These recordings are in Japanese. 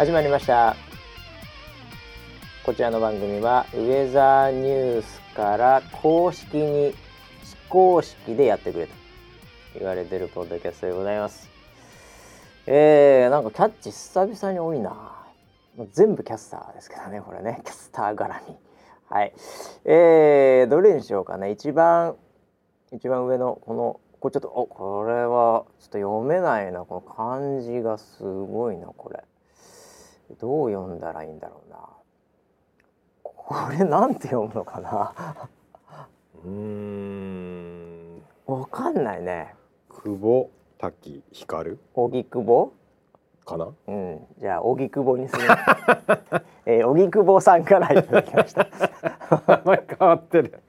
始まりました。こちらの番組はウェザーニュースから公式に非公式でやってくれと言われてるポッドキャストでございます。えー、なんかキャッチ久々に多いな。全部キャスターですけどねこれね。キャスター絡み。はい。えー、どれにしようかね。一番一番上のこのこれちょっとおこれはちょっと読めないな。この漢字がすごいなこれ。どう読んだらいいんだろうな。これなんて読むのかな。うん。わかんないね。久保滝光？荻窪？かな？うん。じゃあ荻窪にする えー、荻窪さんからいただきました。名前変わってる。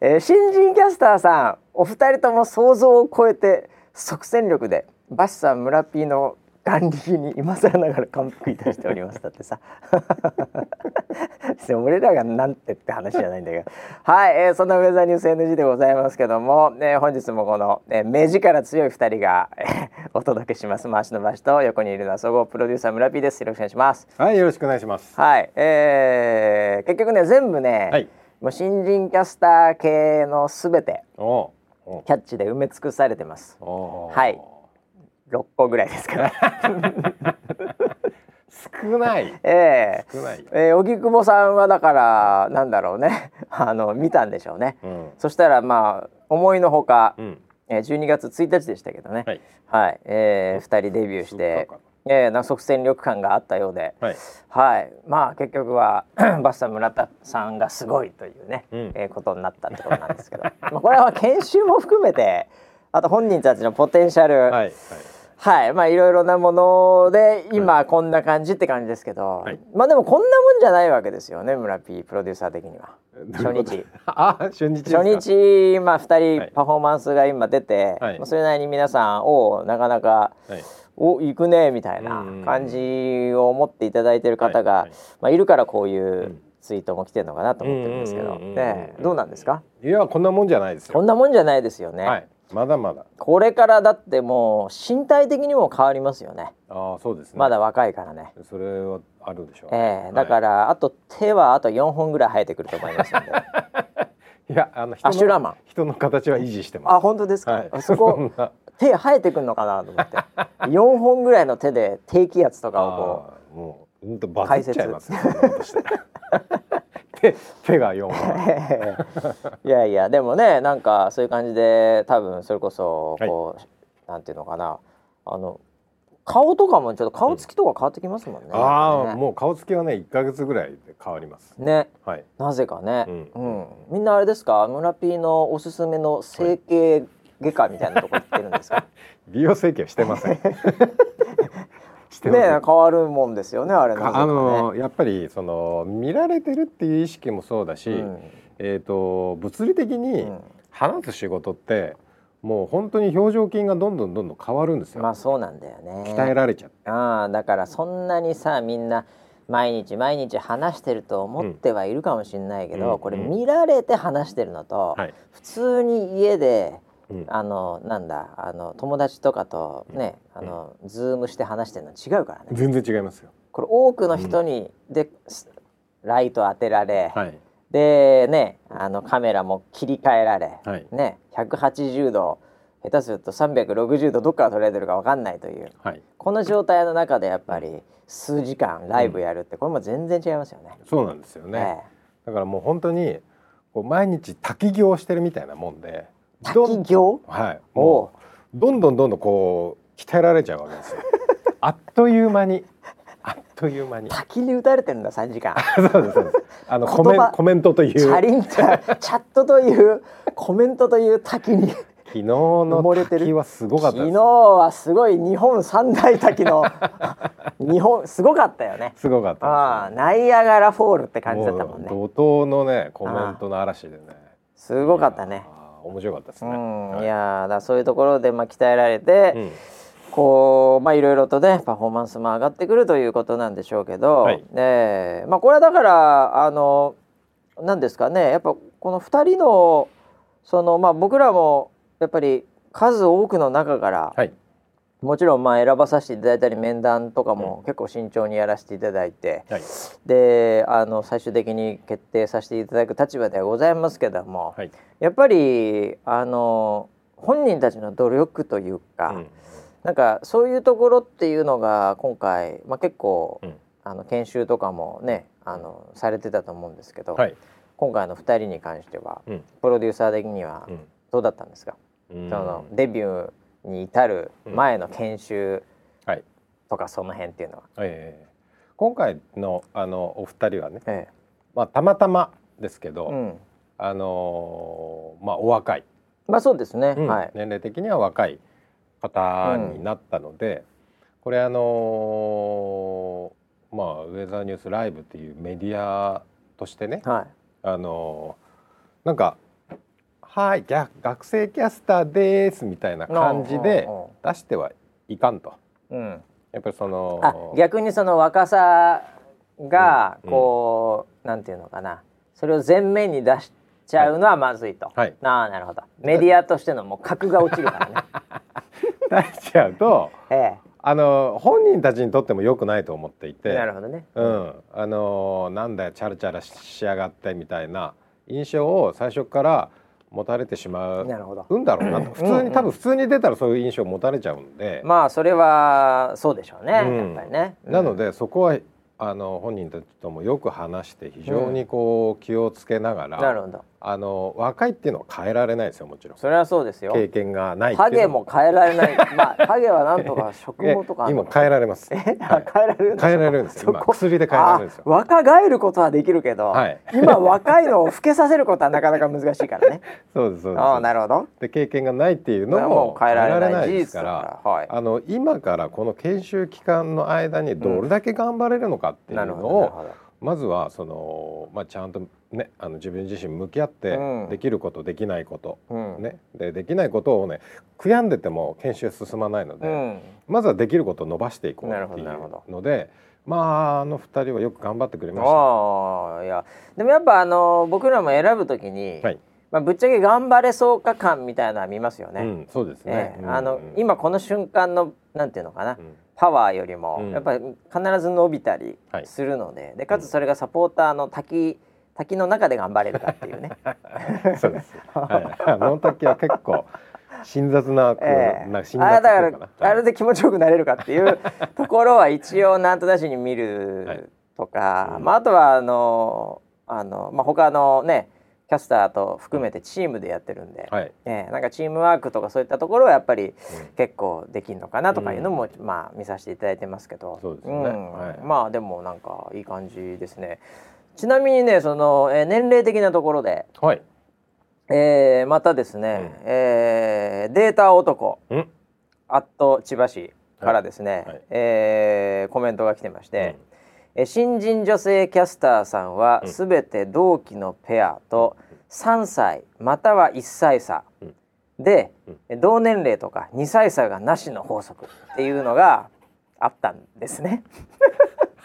えー、新人キャスターさんお二人とも想像を超えて即戦力でバシさん村ピーの眼力に今更ながら感服いたしておりますだってさ。俺らがなんてって話じゃないんだけど。はい、えー、そんなウェザーニュース NG でございますけども、ね、本日もこの、えー、目力強い二人が、えー、お届けします。回しの場所と横にいるのは総合プロデューサー村ピーです。よろしくお願いします。はいよろしくお願いします。はい、えー、結局ね全部ね、はい、もう新人キャスター系のすべてキャッチで埋め尽くされてます。はい六個ぐらいですから 少ない。ええー、少ない。えー、荻窪さんはだからなんだろうね。あの見たんでしょうね。うん、そしたらまあ思いのほか、うん、えー、12月1日でしたけどね。はい。はい、えー、2人デビューして。えー、な即戦力感があったようで、はい、はい、まあ結局は バスタ村田さんがすごいというね、うん、えー、ことになったってことなんですけどまあこれは研修も含めてあと本人たちのポテンシャル、はいはいはい。まあいろいろなもので今こんな感じって感じですけど、はい、まあでもこんなもんじゃないわけですよね村 P プロデューサー的には。初日。あ初日初日まあ2人パフォーマンスが今出て、はい、それなりに皆さんおなかなか、はい、お行くねみたいな感じを思っていただいてる方が、はい。まあ、いるからこういうツイートも来てるのかなと思ってるんですけど、ね、どうなんですか？いやこんなもんじゃないですこんなもんじゃないですよね、はいまだまだ。これからだってもう身体的にも変わりますよね。ああそうですね。まだ若いからね。それはあるでしょう、ええー、だから、はい、あと手はあと4本ぐらい生えてくると思いますので。いやあの人のアシュラマン。人の形は維持してます。あ本当ですか、はい、そこ 手生えてくるのかなと思って。4本ぐらいの手で低気圧とかをこうもう本当バズっちゃいますね手が4本 いやいやでもねなんかそういう感じで多分それこそこう、はい、なんていうのかなあの顔とかもちょっと顔つきとか変わってきますもんね。うん、ああ、ね、もう顔つきはね一か月ぐらいで変わります。ね。はい。なぜかね。うん。うん、みんなあれですか？村 P のおすすめの整形外科みたいなとこ行ってるんですか？美容整形してません。ね。変わるもんですよねあれ、ね、あのやっぱりその見られてるっていう意識もそうだし、うん、えっ、と物理的に話す仕事って、もう本当に表情筋がどんどんどんどん変わるんですよ。まあそうなんだよね。鍛えられちゃう。ああだからそんなにさみんな毎日毎日話してると思ってはいるかもしれないけど、うん、これ見られて話してるのと、うん。普通に家であのなんだあの友達とかとね、あのズームして話してるの違うからね。全然違いますよ。これ多くの人に、でライト当てられ、はい、でねあのカメラも切り替えられ、はい、ね180度下手すると360度どっから撮られてるか分かんないという、はい、この状態の中でやっぱり数時間ライブやるって、これも全然違いますよね。そうなんですよね、え。だからもう本当にこう毎日滝行してるみたいなもんで滝行？はい。もうどんどんどんどんこう鍛えられちゃうわけですよ。あっという間に。あっという間に。滝に打たれてるんだ3時間。そうですそうです。あのコメコメントという。チャリンチャチャットというコメントという滝に。昨日の滝はすごかった昨日はすごい日本三大滝の 日本すごかったよね。すごかった、ね、あナイアガラフォールって感じだったもんね。怒涛のねコメントの嵐でね。すごかったね面白かったですね。はい、いやだそういうところでまあ鍛えられて、うん、こうまあいろいろとねパフォーマンスも上がってくるということなんでしょうけど、はい、ねまあこれはだからあのなんですかねやっぱこの2人のそのまあ僕らもやっぱり数多くの中から、はい、もちろんまあ選ばさせていただいたり面談とかも結構慎重にやらせていただいて、はい。であの最終的に決定させていただく立場ではございますけども、はい。やっぱりあの本人たちの努力というか、うん。なんかそういうところっていうのが今回、まあ、結構、うん。あの研修とかもねあのされてたと思うんですけど、はい。今回の2人に関しては、うん。プロデューサー的にはうん。どうだったんですか、うん。そのデビューに至る前の研修はい。とかその辺っていうのは。ええ今回のあのお二人はね、えまあ、たまたまですけど、えうん、あのーまあお若い、まあそうですね、うん。はい。年齢的には若い方になったので、これあのーまあウェザーニュースライブっていうメディアとしてね、はい。あのーなんか「はいぎゃ学生キャスターです」みたいな感じでうんうん出してはいかんと。うん、やっぱりそのあ逆にその若さがうんこう、なんていうのかな。それを前面に出しちゃうのはまずいと、はい。ああなるほど。メディアとしてのもう格が落ちるからね。出しちゃうとえあの本人たちにとっても良くないと思っていえて。なるほどね、うん、あのなんだよチャラチャラしやがってみたいな印象を最初から持たれてしまなるほど。うんだろうなと。普通に多分普通に出たらそういう印象を持たれちゃうんで、まあそれはそうでしょうね、うん。やっぱりね、なのでそこはあの本人たちともよく話して非常にこう気をつけながら、なるほどあの若いっていうのは変えられないですよもちろん。それはそうですよ。経験がないってハゲいうのも変えられない。まあハゲはなんとか食毛とか今変えられます。えはい。変えられる変えられるんです薬で変えられるんですよ。あ若返ることはできるけど、はい。今若いのを老けさせることはなかなか難しいからね。そうですそうです。ああなるほど。で経験がないっていうのも変えられないですから。はいあの今からこの研修期間の間にどれだけ頑張れるのかっていうなるのをほどなるほどまずはその、まあ、ちゃんとねあの自分自身向き合ってうん。できることできないこと、うん。ね、でできないことをね悔やんでても研修進まないので、うん。まずはできることを伸ばしていこうっていうのでまああの二人はよく頑張ってくれましああいや。でもやっぱあの僕らも選ぶときに、た。はい、まあ、ぶっちゃけ頑張れそうか感みたいなのは見ますよね。うん、そうですねえ。えあのうん今この瞬間のなんていうのかな、うんパワーよりも、うんやっぱり必ず伸びたりはいするので,、でかつそれがサポーターの滝滝の中で頑張れるかっていうね。そうです。はい、あの時は結構辛雑な、ええな辛あれだか。ら、あれで気持ちよくなれるかっていう ところは一応なんとなしに見るとか、うんまあ、あとはあのあの、まあ、他のねキャスターと含めてチームでやってるんで、はい。ええなんかチームワークとかそういったところはやっぱり結構できるのかなとかいうのも、まあ見させていただいてますけど。そうまあでもなんかいい感じですね。ちなみにねその、えー年齢的なところで、はい。えーまたですね、えーデータ男うん。アット千葉市からですね、はい。えーコメントが来てまして、えー新人女性キャスターさんはうん。すべて同期のペアと3歳または1歳差。うん。で、同年齢とか2歳差がなしの法則っていうのがあったんですね。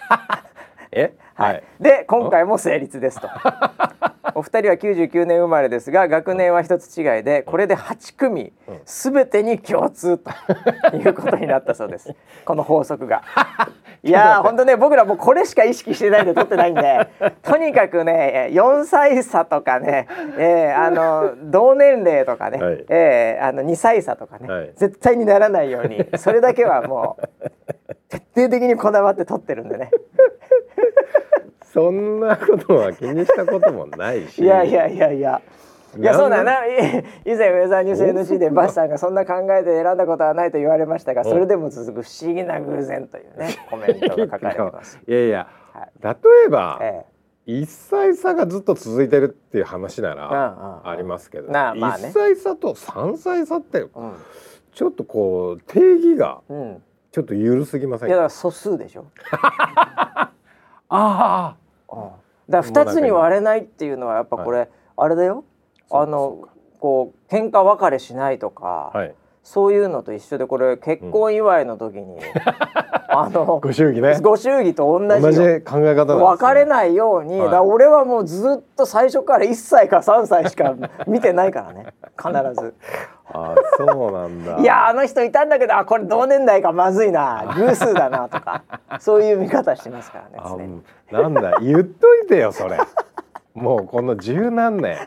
え、はい、で今回も成立ですと。お二人は99年生まれですが学年は一つ違いでこれで8組うん。すべてに共通ということになったそうです。この法則が。いやー 本当ね僕らもうこれしか意識してないんで取ってないんで とにかくね4歳差とかね、えーあの同年齢とかね、はいえーあの2歳差とかね、はい絶対にならないようにそれだけはもう徹底的にこだわって取ってるんでね。そんなことは気にしたこともないし。いやいやいやいや。いやそうだな。以 以前ウェザーニュース NC でバシさんがそんな考えて選んだことはないと言われましたがそれでも続く不思議な偶然というねコメントが書かれてます。いやいや、はい。例えば、え一歳差がずっと続いてるっていう話なうんうんうん。らありますけど、なあまあね。一歳差と三歳差ってえうん。ちょっとこう定義がうん、ちょっと緩すぎませんか？いやだから素数でしょ。ああ、うん、だから2つに割れないっていうのはやっぱこれ、あれだよあのこう喧嘩別れしないとか、はい。そういうのと一緒でこれ結婚祝いの時に、あのご祝儀ね。ご祝儀と同じ同じ考え方ね別れないように、はい。だ俺はもうずっと最初から1歳か3歳しか 見てないからね必ず。あそうなんだ。いやあの人いたんだけどあこれ同年代かまずいな偶数だなとかそういう見方してますからねあ常に。なんだ言っといてよそれもうこの十何年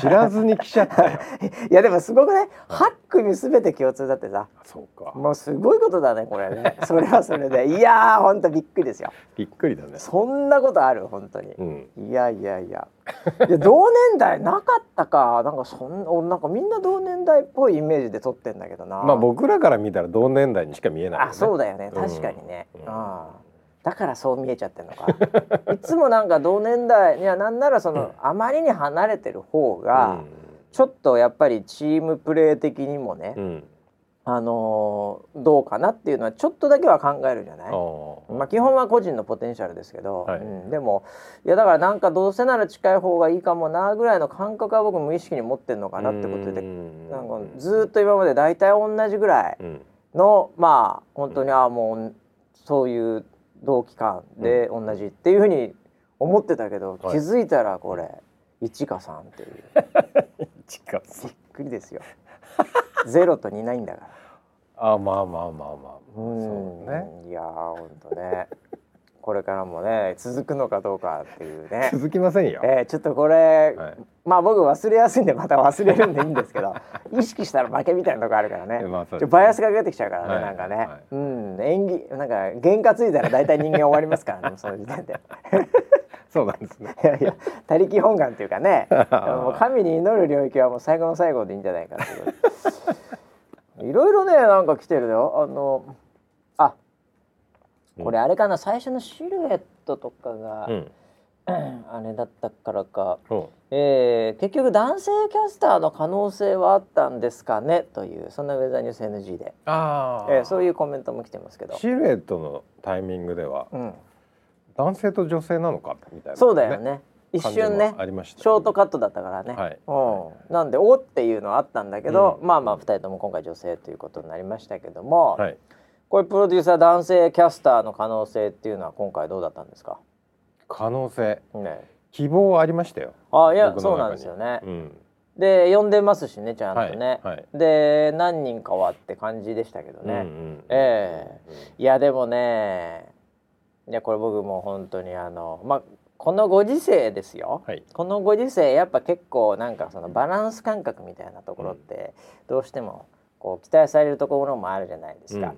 知らずに来ちゃったよ。いやでもすごくね8組全て共通だってさ。そうか。もうすごいことだねこれね。それはそれで。いやーほんとびっくりですよ。びっくりだね。そんなことある本当に。う。ん。いやいやいや。いや同年代なかったか。なんかそん俺なんかみんな同年代っぽいイメージで撮ってんだけどな。まあ僕らから見たら同年代にしか見えないよね。あそうだよね。うん確かにね、うん。ああだからそう見えちゃってんのか。いつもなんか同年代いやなんならその、あまりに離れてる方が、ちょっとやっぱりチームプレー的にもね、あのーどうかなっていうのはちょっとだけは考えるじゃない？まあ基本は個人のポテンシャルですけど、はい。うん、でもいやだからなんかどうせなら近い方がいいかもなぐらいの感覚は僕無意識に持ってるのかなってことでうん。なんかずーっと今まで大体同じぐらいうん。のまあ本当にああもうそういう同期間で同じっていうふうに思ってたけど、はい。気づいたらこれ1か3っていう。近びっくりですよ。0と2ないんだから。あまあまあまあまあ。うん。そうね。いやー本当ねこれからもね続くのかどうかっていうね。続きませんよ。えー、ちょっとこれ、はい。まあ僕忘れやすいんでまた忘れるんでいいんですけど 意識したら負けみたいなとこあるからね,、まあバイアスがかかってきちゃうからね、はいなんかね、はい。うん演技なんか原価ついたら大体人間終わりますからねその時点で。そうなんですね。いやいや他力本願っていうかねもう神に祈る領域はもう最後の最後でいいんじゃないかっていういろいろねなんか来てるよあのあこれあれかな最初のシルエットとかが、うん。あれだったからか、そえー結局男性キャスターの可能性はあったんですかね？というそんなウェザーニュース NG で、あえーそういうコメントも来てますけど、シルエットのタイミングではうん、男性と女性なのかみたいな、そうだよね。一瞬ね。ありました。ショートカットだったからね、はい。うん、なんでおっていうのはあったんだけど、うん。まあまあ2人とも今回女性ということになりましたけども、はいこれプロデューサー男性キャスターの可能性っていうのは今回どうだったんですか、可能性。ね、希望ありましたよ。あいやそうなんですよね、うん。で呼んでますしねちゃんとね、はいはい。で何人かはって感じでしたけどね、うんうんえいやでもねいやこれ僕もう本当にあのまあこのご時世ですよ、はい。このご時世やっぱ結構なんかそのバランス感覚みたいなところってどうしてもこう期待されるところもあるじゃないですか。うん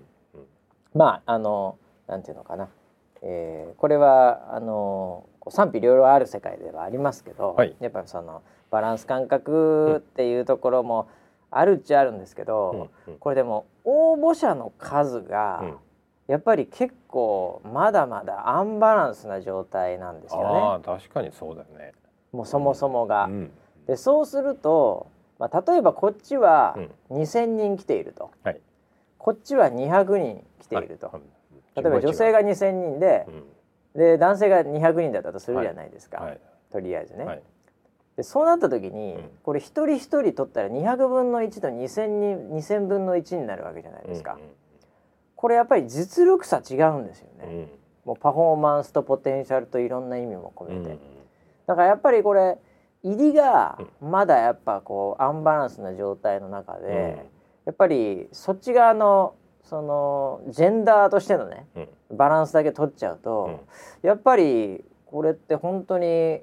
まああのなんていうのかな、えーこれはあの賛否両論ある世界ではありますけど、はい。やっぱりそのバランス感覚っていうところもあるっちゃあるんですけど、うんうん。これでも応募者の数が、うん。やっぱり結構まだまだアンバランスな状態なんですあよあ確かにそうだよね。ねもうそもそもが。うん。でそうすると、まあ、例えばこっちはうん。2,000人来ていると、はいこっちは200人来ていると、はい。例えば女性が2,000人でう、ん。で男性が200人だったとするじゃないですか、はい。とりあえずね。はい。でそうなった時に、うん。これ一人一人取ったら200分の1と2,000人2,000分の1になるわけじゃないですか。これやっぱり実力差違うんですよね。うん。うんもうパフォーマンスとポテンシャルといろんな意味も込めて、うんだからやっぱりこれ入りがまだやっぱこうアンバランスな状態の中で、うんやっぱりそっち側のそのジェンダーとしてのねうん。バランスだけ取っちゃうと、やっぱりこれって本当に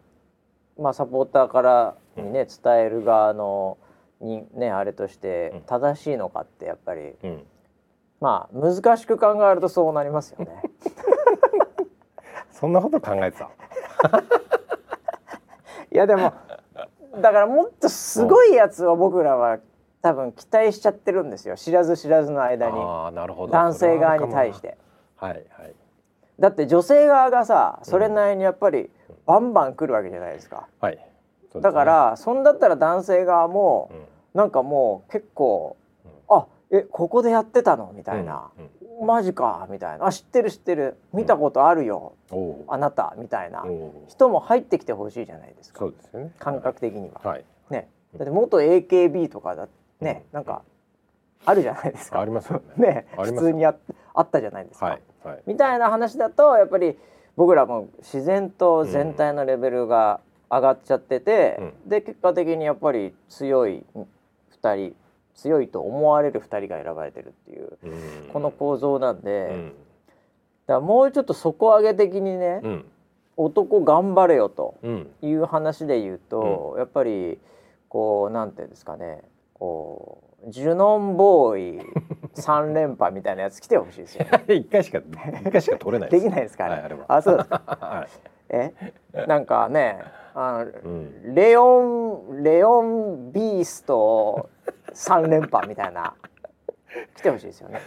まあサポーターからにね伝える側のにねあれとしてうん。正しいのかってやっぱりうん。まあ難しく考えるとそうなりますよね。そんなこと考えてた？いやでもだからもっとすごいやつを僕らは多分期待しちゃってるんですよ。知らず知らずの間に。ああなるほど。男性側に対して。はいはい。だって女性側がさそれなりにやっぱりバンバン来るわけじゃないですか。はい。そうですね。だからそんだったら男性側もうん。なんかもう結構あえここでやってたの？みたいな。うんうん。マジか。みたいな。あ知ってる知ってる。見たことあるよ。あなた。みたいな。人も入ってきてほしいじゃないですか。そうですよね。感覚的には。はい。ね、だって元 AKB とかだねなんかあるじゃないですか。ありますよね。ね普通にああったじゃないですか。はいはい、みたいな話だとやっぱり僕らも自然と全体のレベルが上がっちゃってて、うん、で結果的にやっぱり強い2人強いと思われる2人が選ばれてるっていう、うん、この構造なんで、うん、だからもうちょっと底上げ的にね、男頑張れよという話で言うと、やっぱりこうなんていうんですかねこうジュノンボーイ三連覇みたいなやつ来てほしいですよ、ね。一回しか一回しか取れないできないですか、ね、はい、あれは。あそうですか。はい、え？なんかねあの、うん、レオンレオンビースト三連覇みたいな来てほしいですよね。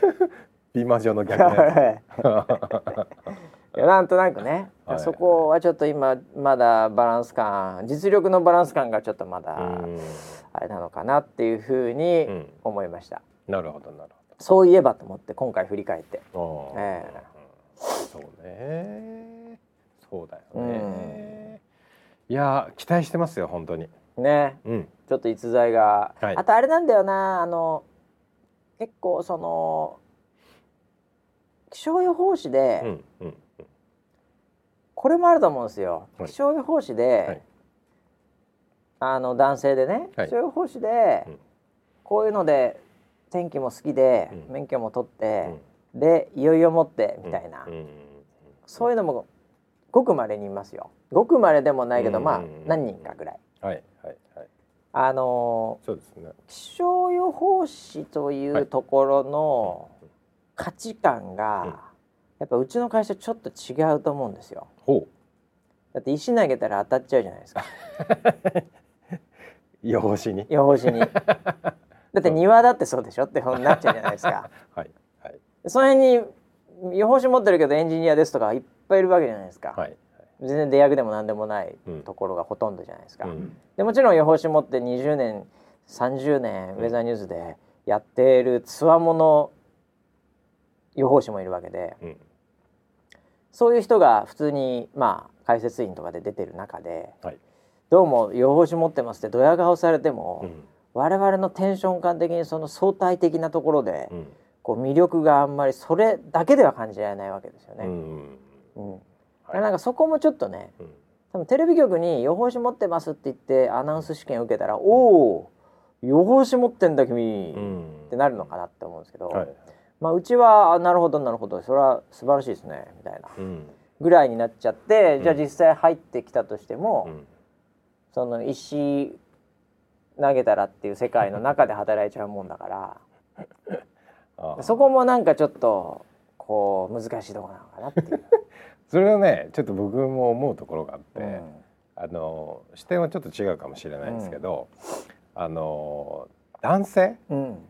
美魔女の逆ね。なんとなくね、はい、そこはちょっと今まだバランス感実力のバランス感がちょっとまだあれなのかなっていうふうに思いました。うん、なるほどなるほど。そういえばと思って今回振り返って。えー、そうね。そうだよね。うん、いや期待してますよ本当に。ね、うん、ちょっと逸材が、はい、あとあれなんだよなあの結構その気象予報士で、うんうんこれもあると思うんですよ。はい、気象予報士で、はい、あの男性でね、気象予報士で、こういうので天気も好きで、免許も取って、でいよいよ持ってみたいな、そういうのもごくまれにいますよ。ごくまれでもないけど、まあ何人かぐらい。はいはいはい。あのそうですね。気象予報士というところの価値観が、やっぱうちの会社ちょっと違うと思うんですよ。ほうだって石投げたら当たっちゃうじゃないですか。予報士に。予報士に。だって庭だってそうでしょってなっちゃうじゃないですか。はいはい。その辺に予報士持ってるけどエンジニアですとかいっぱいいるわけじゃないですか。はい。全然出役でも何でもないところがほとんどじゃないですか。うん、でもちろん予報士持って20年30年ウェザーニュースでやっているつわもの予報士もいるわけで、うん、そういう人が普通にまあ解説員とかで出てる中で、はい、どうも予報士持ってますってドヤ顔されても、うん、我々のテンション感的にその相対的なところで、うん、こう魅力があんまりそれだけでは感じられないわけですよね。うん。はい、なんかそこもちょっとね、多分テレビ局に予報士持ってますって言ってアナウンス試験受けたら「おお予報士持ってんだ君」ってなるのかなって思うんですけど、はい、まあ、うちはなるほどなるほどそれは素晴らしいですねみたいな、ぐらいになっちゃって、うん、じゃあ実際入ってきたとしても、うん、その石投げたらっていう世界の中で働いちゃうもんだから。そこもなんかちょっとこう難しいところなのかなっていう。それはねちょっと僕も思うところがあって、うん、あの視点はちょっと違うかもしれないんですけど、あの男性、うん。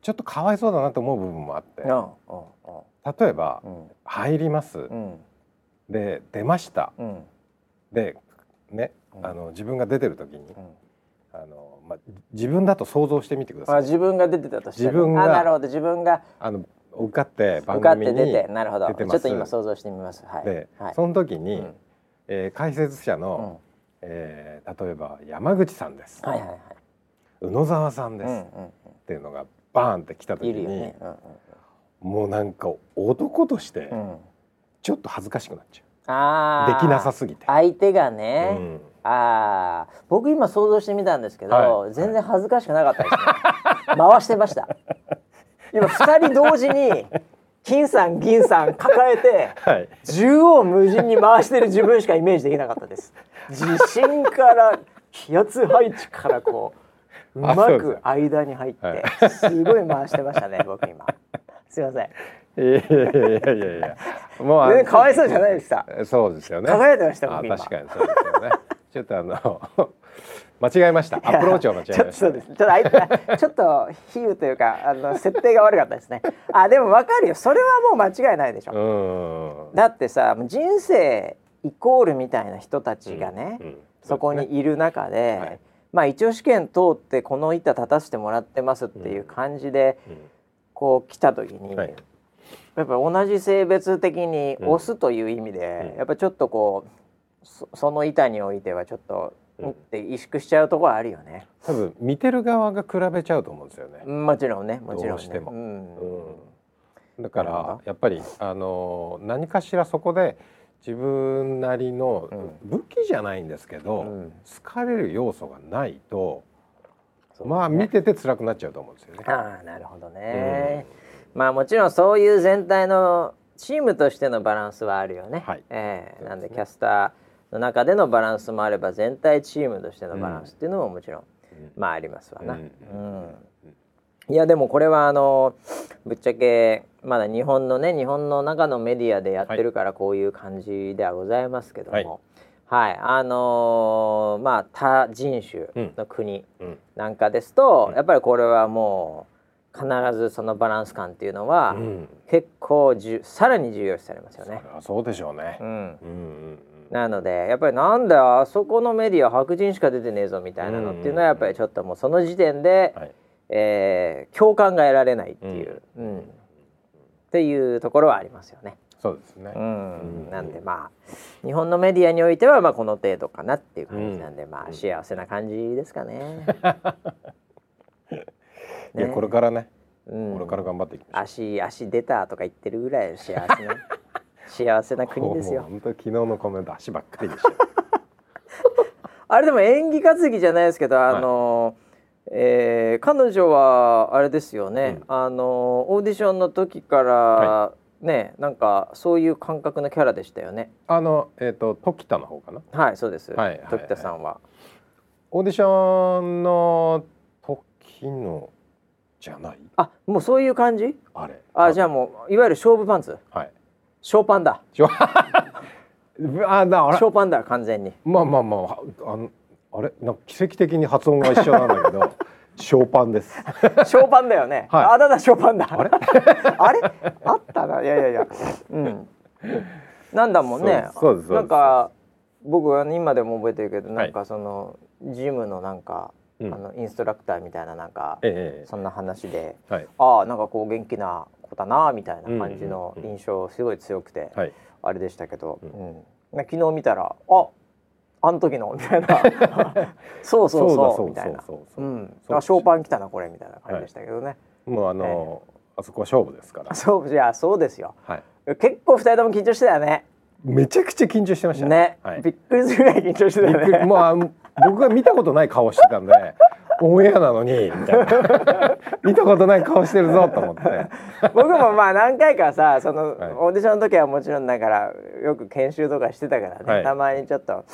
ちょっとかわいそうだなと思う部分もあって、例えば、入ります、で出ました、でね、あの自分が出てる時に、あのまあ、自分だと想像してみてください。自分が出てたとして自分がなるほど。自分があの受かって番組に出てなるほど。ちょっと今想像してみます。はい、で、はい、その時に、うん、えー、解説者の、うん、えー、例えば山口さんです、はいはいはい、宇野沢さんです、うんうんうん、っていうのがバーンって来た時に、ね。うんうん、もうなんか男としてちょっと恥ずかしくなっちゃう。あできなさすぎて。相手がね、うん、ああ僕今想像してみたんですけど、はい、全然恥ずかしくなかったですね、回してました。今二人同時に金さん銀さん抱えて、はい、縦横無尽に回してる自分しかイメージできなかったです。地震から気圧配置からこううまく間に入って、すごい回してましたね僕今。すいません。いやいやいやいやいや。もう全かわいそうじゃないでしたそうですよね。輝いてました僕今。確かにそうですよねちょっとあの 間違えました。アプローチを間違えました、そうです。ちょっとあいちょっと比喩というかあの設定が悪かったですね。あでもわかるよ。それはもう間違いないでしょ。だってさ人生イコールみたいな人たちがね、うんうん、そこにいる中で、はい。まあ一応試験通ってこの板立たせてもらってますっていう感じで、こう来た時に、やっぱり同じ性別的に押すという意味で、やっぱちょっとこうその板においてはちょっとって萎縮しちゃうところあるよね。多分見てる側が比べちゃうと思うんですよね。もちろんねもちろん、ね、どうしても。うん。うん。だからやっぱりあの何かしらそこで自分なりの武器じゃないんですけど、うん。好かれる要素がないと、そうまあ見てて辛くなっちゃうと思うんですよね。ああなるほどね、まあもちろんそういう全体のチームとしてのバランスはあるよね、はい。ええそうですね。なんでキャスターの中でのバランスもあれば全体チームとしてのバランスっていうのももちろん、まあありますわな、うん。うん。いやでもこれはあのぶっちゃけまだ日本のね日本の中のメディアでやってるからこういう感じではございますけども。はい、あのーまあ他人種の国うん。なんかですと、うん。やっぱりこれはもう必ずそのバランス感っていうのは、うん。結構じゅさらに重要視されますよね。そ。そうでしょうね。う。ん、うんうんなのでやっぱりなんだよあそこのメディア白人しか出てねえぞみたいなのっていうのはやっぱりちょっともうその時点で、はい。えー共感が得られないっていう、うん。っていうところはありますよね。そうですね。うん。うん。なんでまあ日本のメディアにおいてはまあこの程度かなっていう感じなんで、まあ幸せな感じですかね。いやこれからね、うん。これから頑張っていきましょう。足足出たとか言ってるぐらい幸せな幸せな国ですよ。本当昨日のコメント足ばっかりでしたよ。あれでも演技担ぎじゃないですけどあの、えー彼女はあれですよね、うんあのオーディションの時から、はねなんかそういう感覚のキャラでしたよね。あのえっ、と時田の方かな？はいそうです。はいはいはい時田さんは。オーディションの時のじゃない？あもうそういう感じ？あれ。あじゃあもういわゆる勝負パンツはい。ショーパンだあだあれショーパンだ完全に。まあまあまああのあれなんか奇跡的に発音が一緒なんだけど ショーパンです。ショーパンだよね。はいあだだショーパンだ。あれ？あれ？あったないやいやいや。うん。なんだもんね。そうですそうですなんか僕は今でも覚えてるけどなんかその、ジムのなんか、うんあのインストラクターみたいななんか、ええそんな話で、はいああなんかこう元気な子だなみたいな感じの印象すごい強くて、はい。あれでしたけど、ううん昨日見たらああの時のみたいな そうそうそうみたいな。あショーパン来たなこれみたいな感じでしたけどね。もうあの、あそこは勝負ですから。そうじゃあそうですよ。はい。結構二人とも緊張してたよね。めちゃくちゃ緊張してましたね、はい。びっくりするぐらい緊張してたよね。もう僕が見たことない顔してたんで オンエアなのにみたいな。見たことない顔してるぞと思って。僕もまあ何回かさその、はい。オーディションの時はもちろんだからよく研修とかしてたからね、はい。たまにちょっと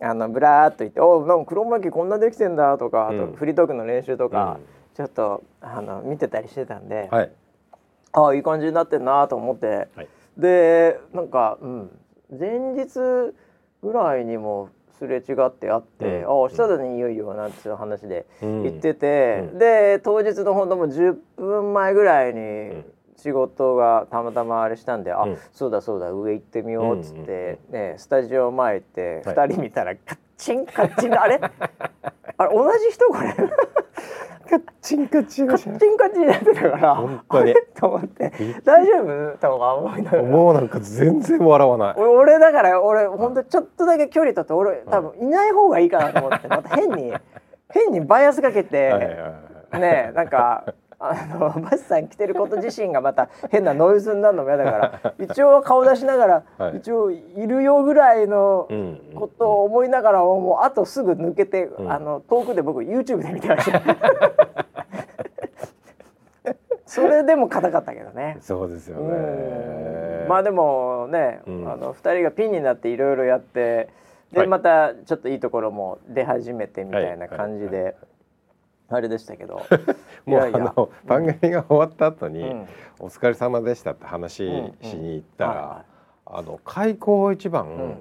あのブラーっと言って「おなんかクロマキーこんなできてんだ」とか、あうん。とフリートークの練習とか、うん。ちょっとあの見てたりしてたんで、はい。ああいい感じになってんなと思って、はい。でなんか、うん、前日ぐらいにもすれ違って会って「うん。ああしただねいよいよ」なんていう話でうん。言ってて、うん。で当日の本当もう10分前ぐらいにん。仕事がたまたまあれしたんで「あうん。そうだそうだ上行ってみよう」っつって、うんね、スタジオ前行ってはい。2人見たらカッチンカッチンあれ？あれ同じ人これ？カッチンカチンカッチンカチンになってたから本当にと思って大丈夫とか思いながら。もうなんか全然笑わない俺だから俺本当ちょっとだけ距離取って俺多分いない方がいいかなと思ってまた変に変にバイアスかけて、はいはいはいねなんかあのバスさん来てること自身がまた変なノイズになるのも嫌だから 一応顔出しながら、はい。一応いるよぐらいのうんことを思いながらもうあとすぐ抜けて、ん。あの遠くで僕 YouTube で見てました。それでも硬かったけどね。そうですようん。ねまあでもね、うん。あの2人がピンになっていろいろやってで、はい。またちょっといいところも出始めてみたいなはい。感じで、はあれでしたけど。もうあの番組が終わった後に、うん。お疲れ様でしたって話しに行ったら、あの開口一番、ん。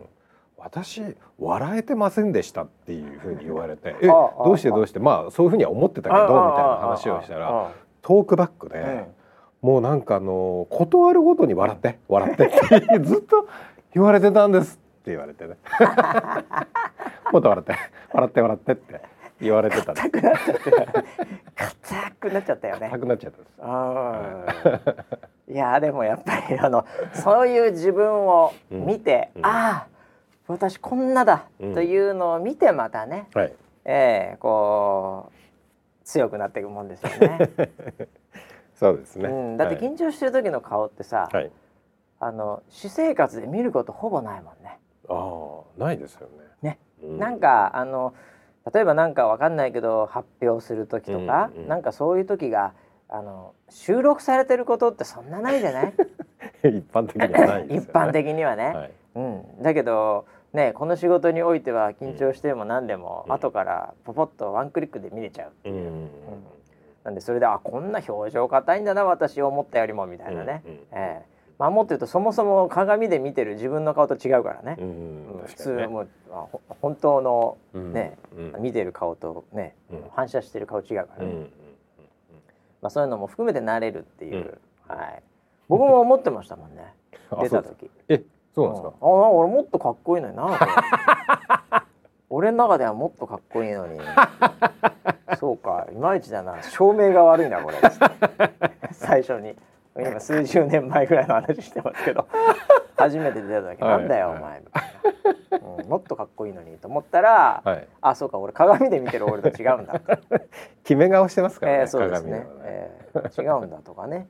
私笑えてませんでしたっていうふうに言われてえどうしてどうしてまあそういうふうには思ってたけどみたいな話をしたらトークバックで、もうなんかあの断るごとに笑って笑ってって ずっと言われてたんですって言われてね。もっと笑って笑って笑ってって言われてたね。硬くなっちゃって硬くなっちゃったよね。硬。くなっちゃったんです。うんい。やでもやっぱりあのそういう自分を見て、うん。ああ私こんなだというのを見てまたね、はい、えー、こう強くなっていくもんですよね。そうですね、うん、だって緊張してる時の顔ってさ、はい、あの私生活で見ることほぼないもんね。ああないですよね。ね、うん、なんかあの例えばなんかわかんないけど発表する時とか、うんうん、なんかそういう時があの収録されてることってそんなないじゃない？一般的にはない、ね、一般的にはね、はい、うん、だけどねこの仕事においては緊張しても何でも、うん、後からポポッとワンクリックで見れちゃうっていう、うん、なんでそれであこんな表情硬いんだな私思ったよりもみたいなね、うんうん、えーまあ、もっと言うとそもそも鏡で見てる自分の顔と違うからね、うん、普通もう本当のね、うん、見てる顔とね、うん、反射してる顔違うからね、まあ、そういうのも含めて慣れるっていう、はい、僕も思ってましたもんね。出た時。えそうなんですか、ああ俺もっとかっこいいのにな。俺の中ではもっとかっこいいのに。そうかいまいちだな。照明が悪いなこれ。最初に今数十年前ぐらいの話してますけど。初めて出た時、はい、なんだよ、お前みたいな、うん、もっとかっこいいのにと思ったら、はい、あそうか俺鏡で見てる俺と違うんだ 決め顔してますからね、えー、そうですね、ね。えー、違うんだとかね、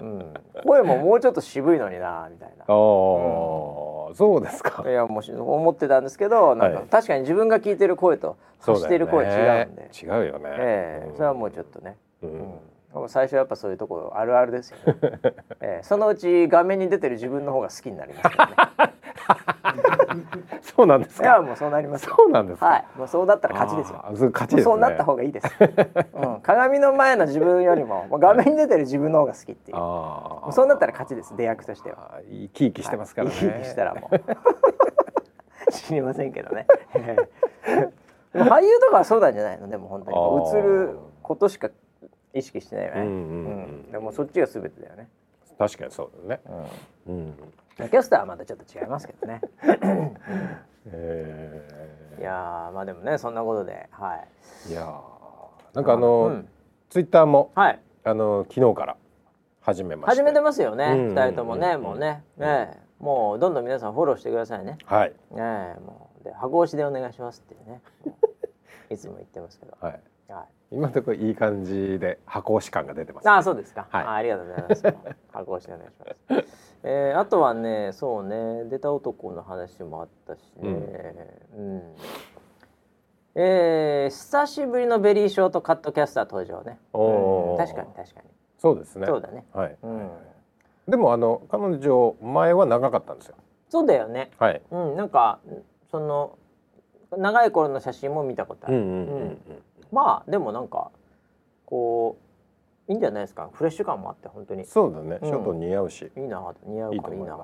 うん、声ももうちょっと渋いのになみたいな。うん、そうですか。いやもう思ってたんですけどなんか、確かに自分が聞いてる声と発してる声違うんで、ね、違うよね、えー、それはもうちょっとね、うん最初やっぱそういうところあるあるですよね、えー、そのうち画面に出てる自分の方が好きになりますね。そうなんですいやもうそうなりますそうなんですはい。もうそうだったら勝ちですよ。勝ち、ね、そうなった方がいいです、うん、鏡の前の自分よりももう画面に出てる自分の方が好きっていう。もうそうなったら勝ちです出役としては。生き生きしてますからね、生き生きしたらもう。知りませんけどね。俳優とかはそうなんじゃないの？でも本当に。映ることしか意識してないよね、うんうんうん、でもそっちが全てだよね。確かにそうだね、うん、うん、キャスターはまたちょっと違いますけどね、えー、いやまあでもねそんなことではい。いやなんかあの、うん、ツイッターも、はい、あの昨日から始めまし始めてますよね、二、うん、人ともね、もうね。ねもうどんどん皆さんフォローしてくださいね。はい。ねもう。で箱押しでお願いしますっていうね。いつも言ってますけど。はい、はい。今のところいい感じで箱押し感が出てます、ね、あそうですか、はい、あありがとうございます。箱押しお願いします、えー、あとはねそうね。出た男の話もあったしね、うん、うん、えー、久しぶりのベリーショートカットキャスター登場ね、うん、確かに確かに。そうですね。そうだね。はい、うん、でもあの彼女前は長かったんですよ。そうだよね。はい、うん、なんかその長い頃の写真も見たことある、うんうんうん。うん、まあでもなんかこういいんじゃないですか。フレッシュ感もあって本当に。そうだね、うん、ちょっと似合うし。いいな似合うからいいな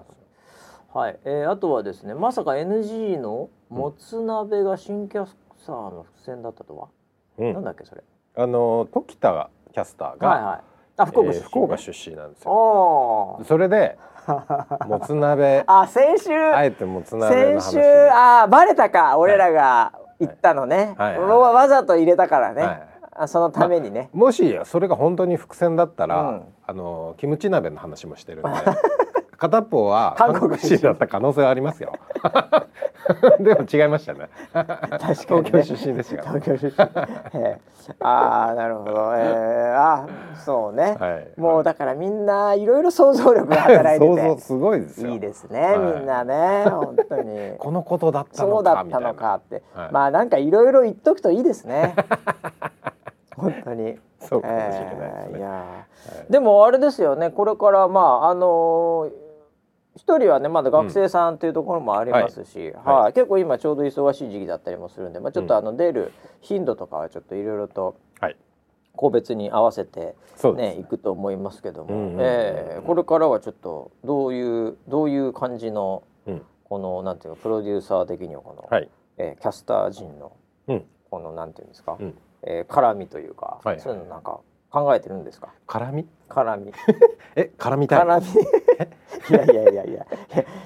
はい、えー、あとはですねまさか NG のもつ鍋が新キャスターの伏線だったとは、うん、なんだっけそれ？あの時田キャスターが、はいはい、あ福岡、ねえー、福岡出身なんですよ。それで もつ鍋。あ先週。あえてもつ鍋先週。あバレたか俺らが行ったのね、はいはい。はい、わざと入れたからね、はい、そのためにね、まもしそれが本当に伏線だったら、うん、あのキムチ鍋の話もしてるんで 片方は韓国人だった可能性はありますよ でも違いましたね。確か東京出身ですよ。東京出身。えー、ああ、なるほど。えー、あそうね、はい。もうだからみんないろいろ想像力が働いてて。想像すごいですいいですね、はい、みんなね、本当に。このことだったのかそうだったのかって。はい、まあなんかいろいろ言っとくといいですね。本当に。そうかもしれないですね。えー、いや、でもあれですよね。これからまああのー一人はねまだ学生さんっていうところもありますし、うん、はい、はい、結構今ちょうど忙しい時期だったりもするんで、まあ、ちょっとあの出る頻度とかはちょっといろいろと個別に合わせてね、い、くと思いますけども、えこれからはちょっとどういうどういう感じの、うん、このなんていうかプロデューサー的にはこの、はい、えー、キャスター陣の、うん、このなんていうんですか、うん、えー、絡みというか、はい、そういうのなんか考えてるんですか？絡み？絡み。え絡みたい。絡みいやいやいやいや。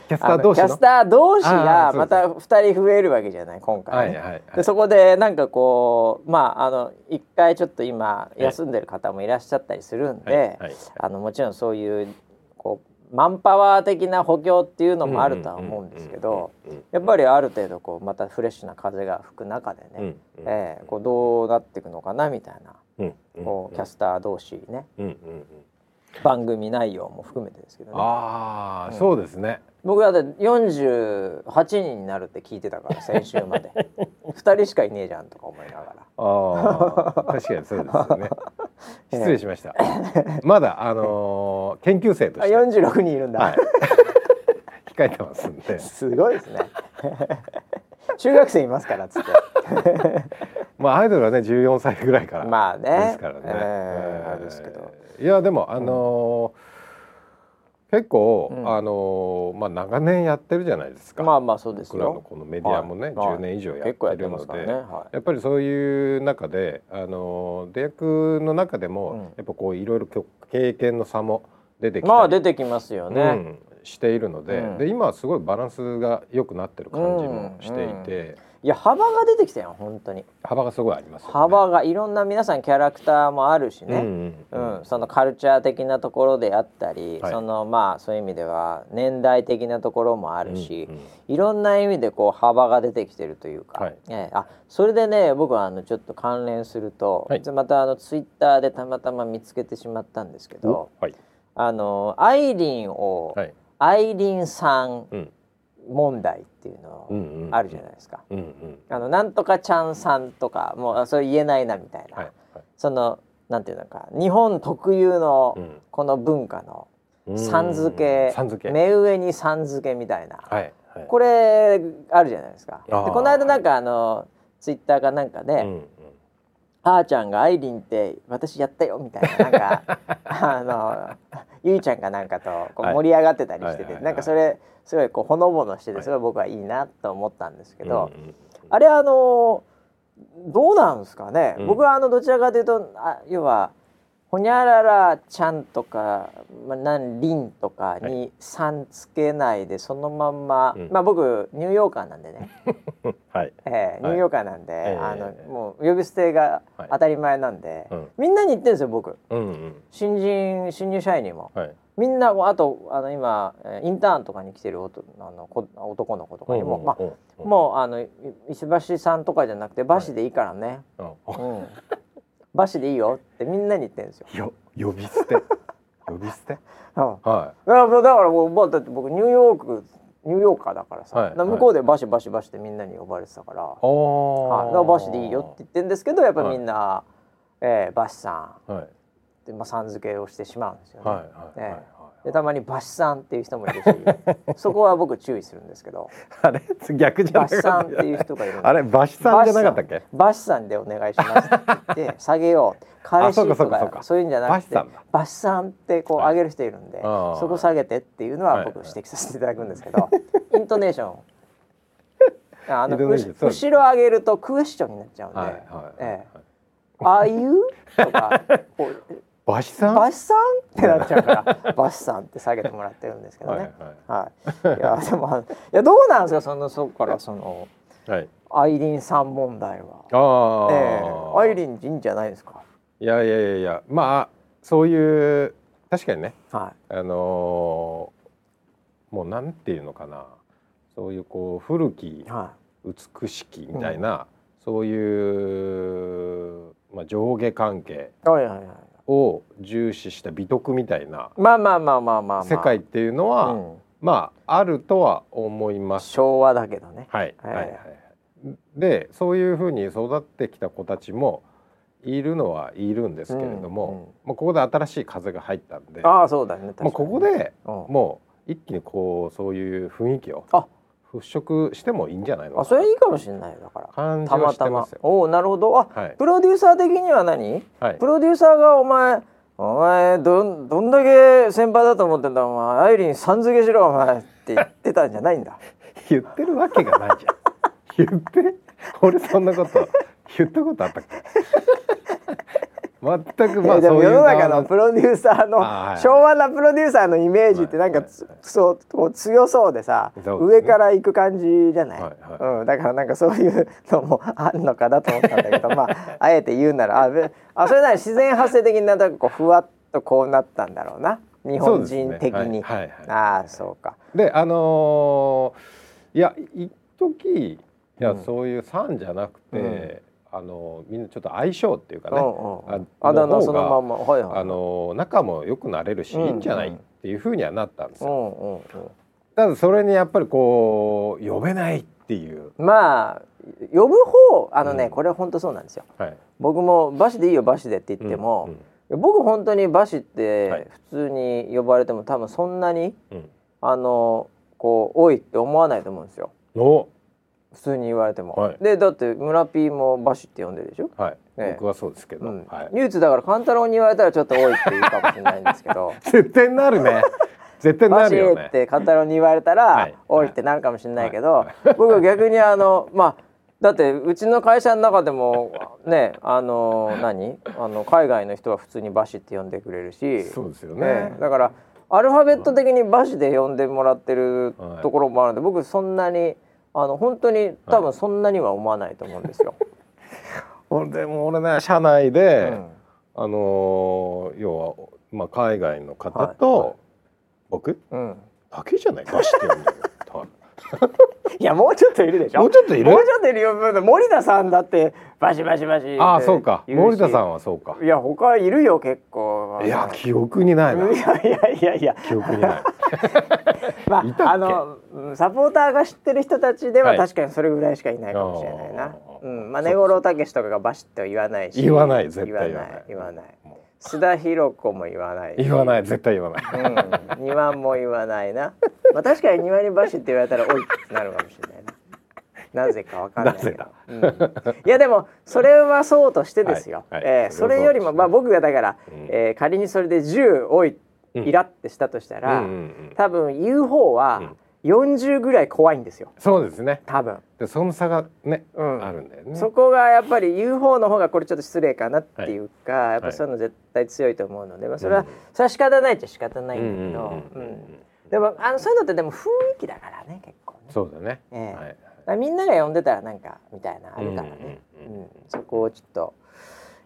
キャスター同士キャスター同士がまた二人増えるわけじゃない今回、ね、はいはいはい、でそこでなんかこうまああの一回ちょっと今休んでる方もいらっしゃったりするんで、あのもちろんそういうこうマンパワー的な補強っていうのもあるとは思うんですけどやっぱりある程度こうまたフレッシュな風が吹く中でね、うんうん、えー、こうどうなっていくのかなみたいな、うんうん、こうキャスター同士ね、うんうんうん、番組内容も含めてですけどね。ああ、うん、そうですね。僕だって48人になるって聞いてたから先週まで。2人しかいねえじゃんとか思いながら。ああ確かにそうですよね。失礼しました、まだあのー、研究生として。46人いるんだ、はい、控えてますんで。すごいですね。中学生いますからつって。まあアイドルはね14歳ぐらいから。まあね。ですからね、えー、えー、ですけどいやでもあのーうん結構、うん、あのまあ長年やってるじゃないですか。まあまあそうです僕らのこのメディアもね、はい、10年以上やってるので、ね。はい、やっぱりそういう中であの出役の中でも、うん、やっぱこういろいろ経験の差も出てきまあ出てきますよね。うん、しているので、で今はすごいバランスが良くなってる感じもしていて。いや幅が出てきたよ本当に。幅がすごいあります、ね、幅がいろんな皆さんキャラクターもあるしね、うん、うんうん、そのカルチャー的なところであったり、はい、そのまあそういう意味では年代的なところもあるし、うんうん、いろんな意味でこう幅が出てきてるというか、はい、えー、あそれでね僕はあのちょっと関連すると、はい、またあのツイッターでたまたま見つけてしまったんですけど、はい、あのアイリンを、はい、アイリンさん、うん問題っていうのあるじゃないですか。あのなんとかちゃんさんとかもうそれ言えないなみたいな、はいはい、そのなんていうのか日本特有のこの文化のさん付け目上にさん付けみたいな、はいはい、これあるじゃないですか。でこの間なんかあの、ツイッターかなんかで、うんうんあーちゃんがアイリンって私やったよみたいななんか あのゆいちゃんがなんかとこう盛り上がってたりしてて、なんかそれすごいこうほのぼのしててすごい僕はいいなと思ったんですけど、あれあのどうなんですかね、僕はあのどちらかというとあ要はほにゃららちゃんとか、まあ、なんりんとかに「さん」つけないでそのまんま、うん、まあ僕ニューヨーカーなんでね、はい。えー、ニューヨーカーなんで、はい、あのもう呼び捨てが当たり前なんで、はい、みんなに言ってるんですよ僕、うんうん、新人新入社員にも。はい。みんなあとあの今インターンとかに来てるあの男の子とかにも、まあ、もうあの石橋さんとかじゃなくてバシでいいからね、うんバシでいいよってみんなに言ってるんですよ。よ呼び捨て？呼び捨て、うん、はい。だからもう、まあ、だって僕ニューヨークニューヨーカーだからさ、はい、から向こうでバシバシバシってみんなに呼ばれてたから、はい、だからバシでいいよって言ってるんですけどやっぱりみんな、はい、えー、バシさん、はい、でまあさん付けをしてしまうんですよね。はいはいえー、はいでたまにバシさんっていう人もいるし そこは僕注意するんですけど。あれ？逆じゃバシさんっていう人がいるあれバシさんじゃなかったっけ？バシさんでお願いしますって言って 下げよう彼氏とかそういうんじゃなくてバシさんってこう上げる人いるんで、はい、そこ下げてっていうのは僕指摘させていただくんですけど、はい、イントネーションあの後ろ上げるとクエスチョンになっちゃうんで「はいはいええ、ああい。う?」とかこうバシさん？バシさん？ってなっちゃうから バシさんって下げてもらってるんですけどね。はい、はい、い。や でもいやどうなんですかそのそこからその、はい、アイリンさん問題は。あ、えー、アイリン人じゃないですか？いやいやいやいやまあそういう確かにね、はい、あのー、もうなんていうのかな。そういうこう古き、はい、美しきみたいな、うん、そういう、まあ、上下関係、はいはいはい、を重視した美徳みたいなまあまあまあまあまあ世界っていうのは、まああるとは思います。昭和だけどね。はいはい。はい、はい、でそういうふうに育ってきた子たちもいるのはいるんですけれども、うんうん、まあ、ここで新しい風が入ったんでああそうだね。もうここで、もう一気にこうそういう雰囲気をあ払拭してもいいんじゃないのあそれいいかもしれないだから。感じはしてますよ。おおなるほど。あ、はい、プロデューサー的には何、はい、プロデューサーがお前お前どどんだけ先輩だと思ってんだお前。アイリンさん付けしろお前。って言ってたんじゃないんだ。言ってるわけがないじゃん。言って？俺そんなこと言ったことあったっけ？全くまあでも世の中のプロデューサーの、昭和なプロデューサーのイメージってなんか、そうこう強そうでさ、上から行く感じじゃない、うん、だからなんかそういうのもあんのかなと思ったんだけど まああえて言うならああそれなら自然発生的になんかこうふわっとこうなったんだろうな。日本人的に、ああそうか。であのー、いや一時いや、うん、そういう3じゃなくて、うん、あのみんなちょっと相性っていうかね、うんうん、あだ名そのまま、はいはい、あの仲も良くなれるし、いいんじゃないっていうふうにはなったんですよ。ただそれにやっぱりこう呼べないっていう。まあ呼ぶ方あのね、これは本当そうなんですよ。はい、僕も「バシでいいよバシで」って言っても、僕本当にバシって普通に呼ばれても多分そんなに、あのこう多いって思わないと思うんですよ。普通に言われても、はい、でだって村 P もバシって呼んでるでしょ？はい、ね、僕はそうですけど、うん。はい、唯一だから勘太郎に言われたらちょっと多いって言うかもしれないんですけど。絶対なるね。絶対なるよ、ね、って勘太郎に言われたら、はい、多いってなるかもしれないけど、僕逆にあのまあだってうちの会社の中でもねあの何？あの海外の人は普通にバシって呼んでくれるし。そうですよね、ね、だからアルファベット的にバシで呼んでもらってるところもあるんで、僕そんなにあの本当に多分そんなには思わないと思うんですよ。はい、でも俺ね社内で、うん、あの要は、まあ、海外の方と、僕、うん、だけじゃない？バシって呼んでる。いやもうちょっといるでしょ？もうちょっといる？もうちょっといるよ。森田さんだってバシバシバシああそうか。森田さんはそうか。いや他いるよ結構。いや記憶にないな。いやいやいや。いや記憶にない。まああのサポーターが知ってる人たちでは確かにそれぐらいしかいないかもしれないな、はい、うん。まあ根五郎武とかがバシッと言わないし。言わない絶対言わない言わない須田寛子も言わない。言わない。絶対言わない、うん、庭も言わないな。まあ確かに庭にバシって言われたらおいってなるかもしれないな。なぜかわかんないけど、うん、いやでもそれはそうとしてですよ、はいはい、えー、それよりもまあ僕がだから、うん、えー、仮にそれで10多いイラってしたとしたら、うん、多分言う方は、うん40ぐらい怖いんですよ。そうですね。多分。でその差がね、うん、あるんだよね。そこがやっぱり言う方の方がこれちょっと失礼かなっていうか、はい、やっぱそういうの絶対強いと思うので、まあ、それは、それは仕方ないっちゃ仕方ないんだけどでもあのそういうのってでも雰囲気だからね結構ね。そうだね、えーはい、みんなが呼んでたらなんかみたいなあるからね、うん、そこをちょっと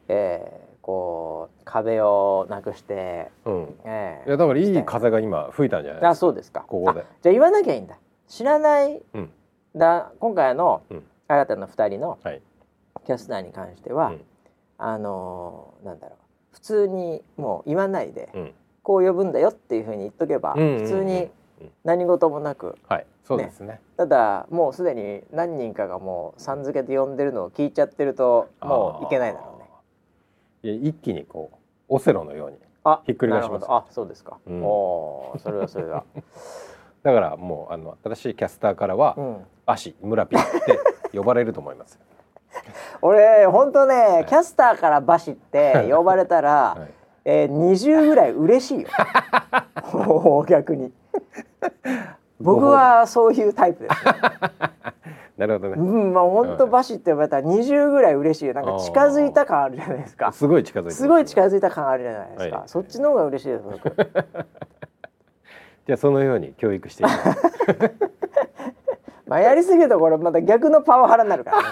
えー、こう壁をなくして、うん。えー、いやだからいい風が今吹いたんじゃないですか。あそうですか。ここで。じゃあ言わなきゃいいんだ。知らない、うん、だ今回の新たな2人のキャスターに関しては、はい、あのー、なんだろう。普通にもう言わないで、うん、こう呼ぶんだよっていうふうに言っとけば、うんうんうん、普通に何事もなく、はい。そうですね、ね、ただもうすでに何人かがもうさん付けで呼んでるのを聞いちゃってるともういけないだろう一気にこうオセロのようにひっくり返します。あそうですか、うん、おそれはそれは。だからもうあの新しいキャスターからは、うん、足村ピって呼ばれると思います 俺本当ね、はい、キャスターからバシって 呼ばれたら、はい、えー、20ぐらい嬉しいよ。逆に。僕はそういうタイプです、ねなるほどね。うん、まあ本当バシって呼ばれたら二十ぐらい嬉しいよ。なんか近づいた感あるじゃないですか。すごい近づいた。すごい近づいた感あるじゃないですか。はい、そっちの方が嬉しいです。僕 じゃあそのように教育していきます。まあやりすぎるとこれまた逆のパワハラになるからね。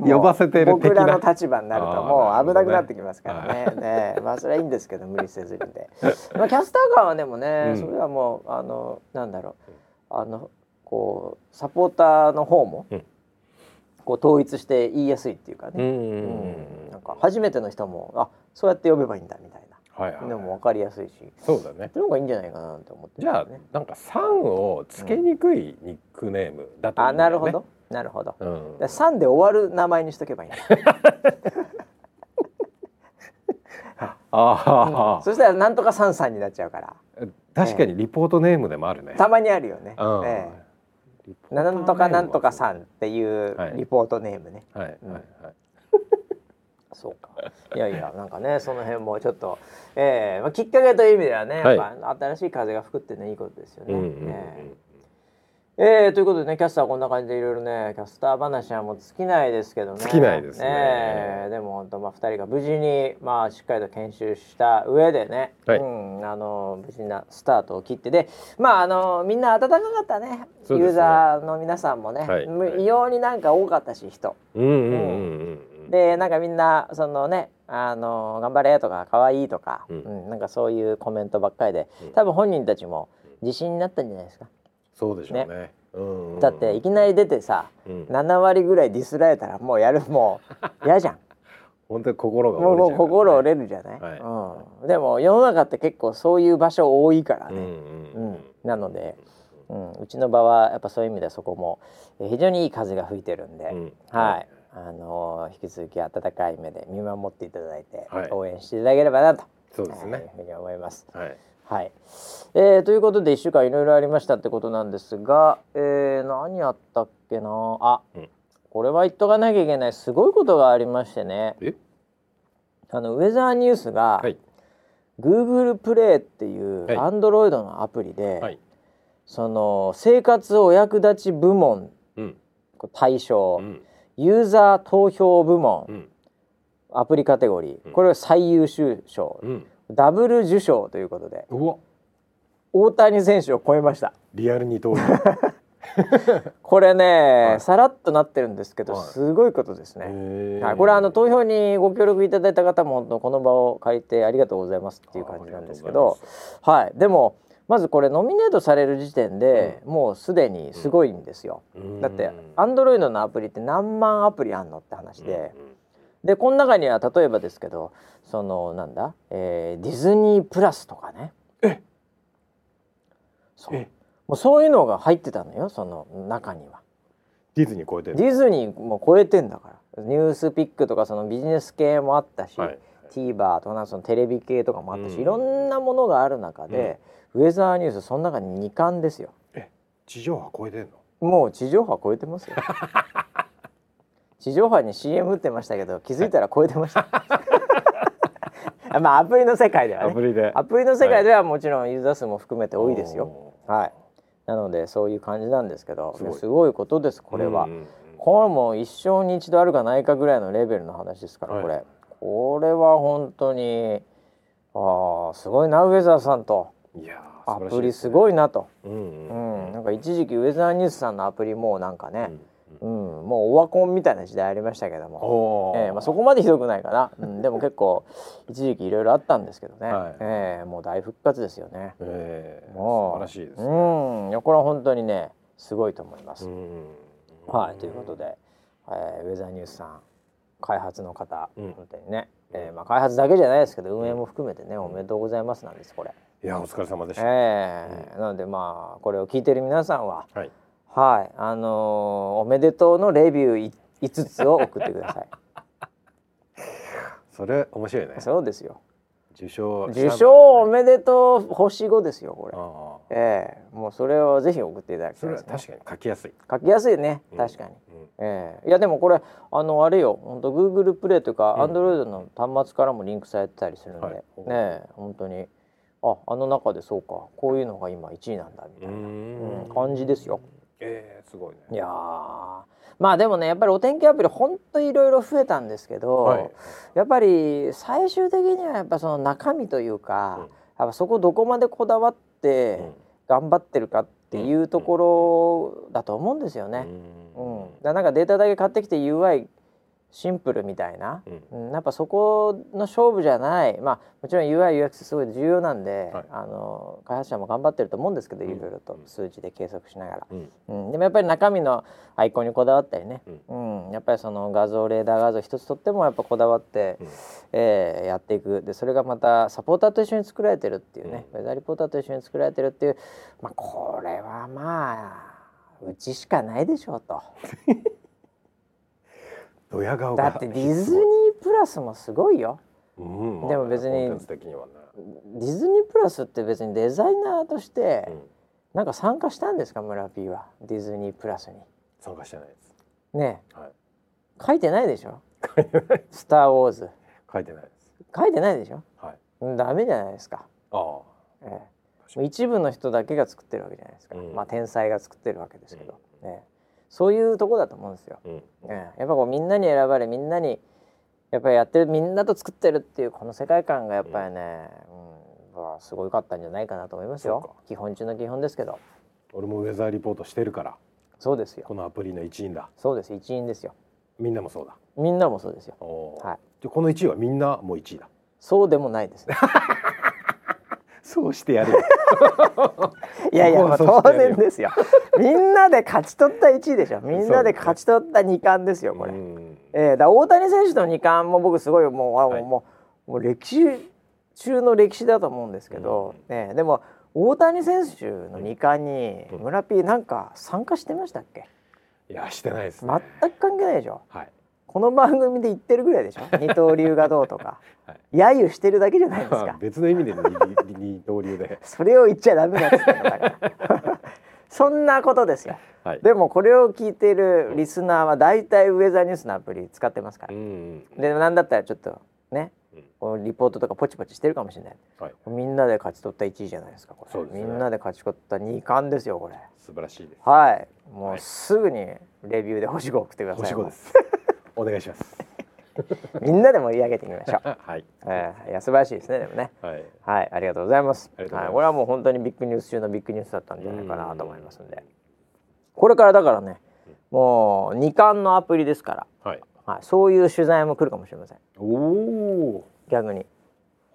呼ばせてる僕らの立場になるともう危なくなってきますからね。ねまあそれはいいんですけど無理せずにで。まあキャスター感はでもね、うん、それはもうあのなんだろうあのこうサポーターの方も、うん、こう統一して言いやすいっていうかね、うん、なんか初めての人もあそうやって呼べばいいんだみたいな。はいはい、でも分かりやすいし。そうだね。その方がいいんじゃないかなと思って、ね、じゃあなんか「さん」をつけにくいニックネームだと思うんだよ、ね、あなるほど。なるほど、うん、さんで終わる名前にしとけばいいんだ ああ、うん、そしたらなんとかさんさんになっちゃうから。確かにリポートネームでもあるね、たまにあるよね、うん、ええなんとかなんとかさんっていうリポートネームね。はい、はい、はい。そうか。いやいや、なんかね、その辺もちょっと、ええー、まあ、きっかけという意味ではね、やっぱ新しい風が吹くってね、いいことですよね。うんうんうん、えーえー、ということでねキャスターこんな感じでいろいろねキャスター話はもう尽きないですけどね。尽きないですね、ね、でも本当まあ2人が無事にまあしっかりと研修した上でね、はい、うん、あの無事なスタートを切ってでまああのみんな温かかったね、ね、ユーザーの皆さんもね、はい、異様になんか多かったし人。うんうんうんうんでなんかみんなそのねあの頑張れとか可愛いとか、ううんんなんかそういうコメントばっかりで多分本人たちも自信になったんじゃないですか。そうでしょうね。うんだっていきなり出てさ、うん。7割ぐらいディスられたらもうやるもう嫌じゃん。本当に心がもうもう折れちゃう心折れるじゃない、はい。うん、でも世の中って結構そういう場所多いからうんね、ううん。ん。なので、うん、うちの場はやっぱそういう意味ではそこもえー非常にいい風が吹いてるんで、うん。はい、あのー引き続き温かい目で見守っていただいて、はい。応援していただければなと。そうですね。はいふうに思います。はいはい、えーということで1週間いろいろありましたってことなんですが、えー何やったっけな？あ、うん。これは言っとかなきゃいけない。すごいことがありましてね。え？あのウェザーニュースが、はい。Google プレイっていうはい。Android のアプリで、はい。その生活お役立ち部門うん。対象、うん。ユーザー投票部門、うん。アプリカテゴリー。うん。これは最優秀賞、うんダブル受賞ということで大谷選手を超えました。リアル二刀流。これね、はい。さらっとなってるんですけど、はい。すごいことですね、はい、これあの投票にご協力いただいた方も本当この場を借りてありがとうございますっていう感じなんですけどはいでもまずこれノミネートされる時点で、もうすでにすごいんですよ、うん。だってアンドロイドのアプリって何万アプリあんのって話で、でこの中には例えばですけどそのなんだ、えーディズニープラスとかね。え。そう。え。もうそういうのが入ってたのよその中には。ディズニー超えてるディズニーも超えてんだから。ニュースピックとかそのビジネス系もあったし、はい。TVer とかそのテレビ系とかもあったし、うん。いろんなものがある中で、ウェザーニュースその中に2冠ですよ。地上波超えてんの？もう地上波超えてますよ 地上波に CM 打ってましたけど気づいたら超えてました。まあアプリの世界ではね。アプリで。アプリの世界ではもちろんユーザー数も含めて多いですよ。はい。なのでそういう感じなんですけどすごい。いやすごいことですこれは、うんうんうん。これも一生に一度あるかないかぐらいのレベルの話ですから、はい。これ。これは本当にああすごいなウェザーさんと。いやアプリすごいいなと、うんううん。ん。なんか一時期ウェザーニュースさんのアプリもうなんかね、ううん。んもうオワコンみたいな時代ありましたけども、ええまあ、そこまでひどくないかな、うん、でも結構一時期いろいろあったんですけどね、はい。ええもう大復活ですよね。えーもう。素晴らしいですね。うん。これは本当にねすごいと思います。うん。はい、ということで、えーウェザーニュースさん開発の方、うん。本当にね、えーまあ、開発だけじゃないですけど運営も含めてね、おめでとうございますなんですこれ。いやお疲れ様でした。えーなのでまあこれを聞いてる皆さんははいはい。あのーおめでとうのレビューい5つを送ってください。それ面白いね。そうですよ。受賞受賞おめでとう星5ですよこれ。ええ。もうそれをぜひ送っていただきたそいね。れは確かに書きやすい。書きやすいね。うん。確かに。うん。ええ。いやでもこれあのあれよ。本当 Google プレイというかうん Android の端末からもリンクされてたりするんで、はい。ねえ本当に。ああの中でそうか。こういうのが今1位なんだみたいな、うん感じですよ。えーすごいね。いやー。まあでもねやっぱりお天気アプリ本当いろいろ増えたんですけど、はい。やっぱり最終的にはやっぱその中身というか、うん。やっぱそこどこまでこだわってうん。頑張ってるかっていうところだと思うんですよね。うん、だからなんかデータだけ買ってきて UI シンプルみたいな、うん。うん、やっぱそこの勝負じゃない。まあもちろん UIUX すごい重要なんで、はい。あの開発者も頑張ってると思うんですけど、うん。いろいろと数値で計測しながら、うん。うん、でもやっぱり中身のアイコンにこだわったりね、ううんやっぱりその画像レーダー画像一つとってもやっぱこだわって、うん。えーやっていく。でそれがまたサポーターと一緒に作られてるっていうね、ウェザーリポーターと一緒に作られてるっていう、まあ、これはまあうちしかないでしょうと。ドヤ顔がだってディズニープラスもすごいよ。うんまあでも別に的にはね。ディズニープラスって別にデザイナーとしてうん。なんか参加したんですか村 P は？ディズニープラスに。参加してないです。ねはい。え書いてないでしょ？書いてない「スター・ウォーズ。書いてないです」書いてないでしょ？はい。うんダメじゃないですか、ああ。ええ。一部の人だけが作ってるわけじゃないですか、うん。まあ天才が作ってるわけですけど、ねえそういうとこだと思うんですよ、うん。ええやっぱこうみんなに選ばれみんなにやっぱりやってるみんなと作ってるっていうこの世界観がやっぱりね、うん。まあすごいかったんじゃないかなと思いますよ。基本中の基本ですけど。俺もウェザーリポートしてるから。そうですよ。このアプリの一員だ。そうです。一員ですよ。みんなもそうだ。みんなもそうですよ。はい。じゃこの1位はみんなもう1位だ。そうでもないですね そうしてやる いやいや、まあ、当然ですよ。みんなで勝ち取った1位でしょ。みんなで勝ち取った2冠ですよこれ、えー、だ大谷選手の2冠も僕すごいもう、はい、もうもう歴史中の歴史だと思うんですけど、うん、ね、でも大谷選手の2冠に村 P なんか参加してましたっけ？いやしてないです、ね、全く関係ないでしょ、はい、この番組で言ってるぐらいでしょ？二刀流がどうとか、はい、揶揄してるだけじゃないですか。別の意味で二刀流で。それを言っちゃダメだってだから。そんなことですよ、はい、でもこれを聞いているリスナーは大体ウェザーニュースのアプリ使ってますから、うん、でなんだったらちょっとねこのリポートとかポチポチしてるかもしれない、はい、みんなで勝ち取った1位じゃないですかこれ、ね、みんなで勝ち取った2冠ですよこれ。素晴らしいです。はい。もうすぐにレビューで星5送ってください。星5ですお願いします みんなで盛り上げてみましょう。はい。えー、いや素晴らしいですねでもね。はい。はい、ありがとうございます。はい、これはもう本当にビッグニュース中のビッグニュースだったんじゃないかなと思いますんで。これからだからね、もう二冠のアプリですから、はい。はい、そういう取材も来るかもしれません。おお。逆に。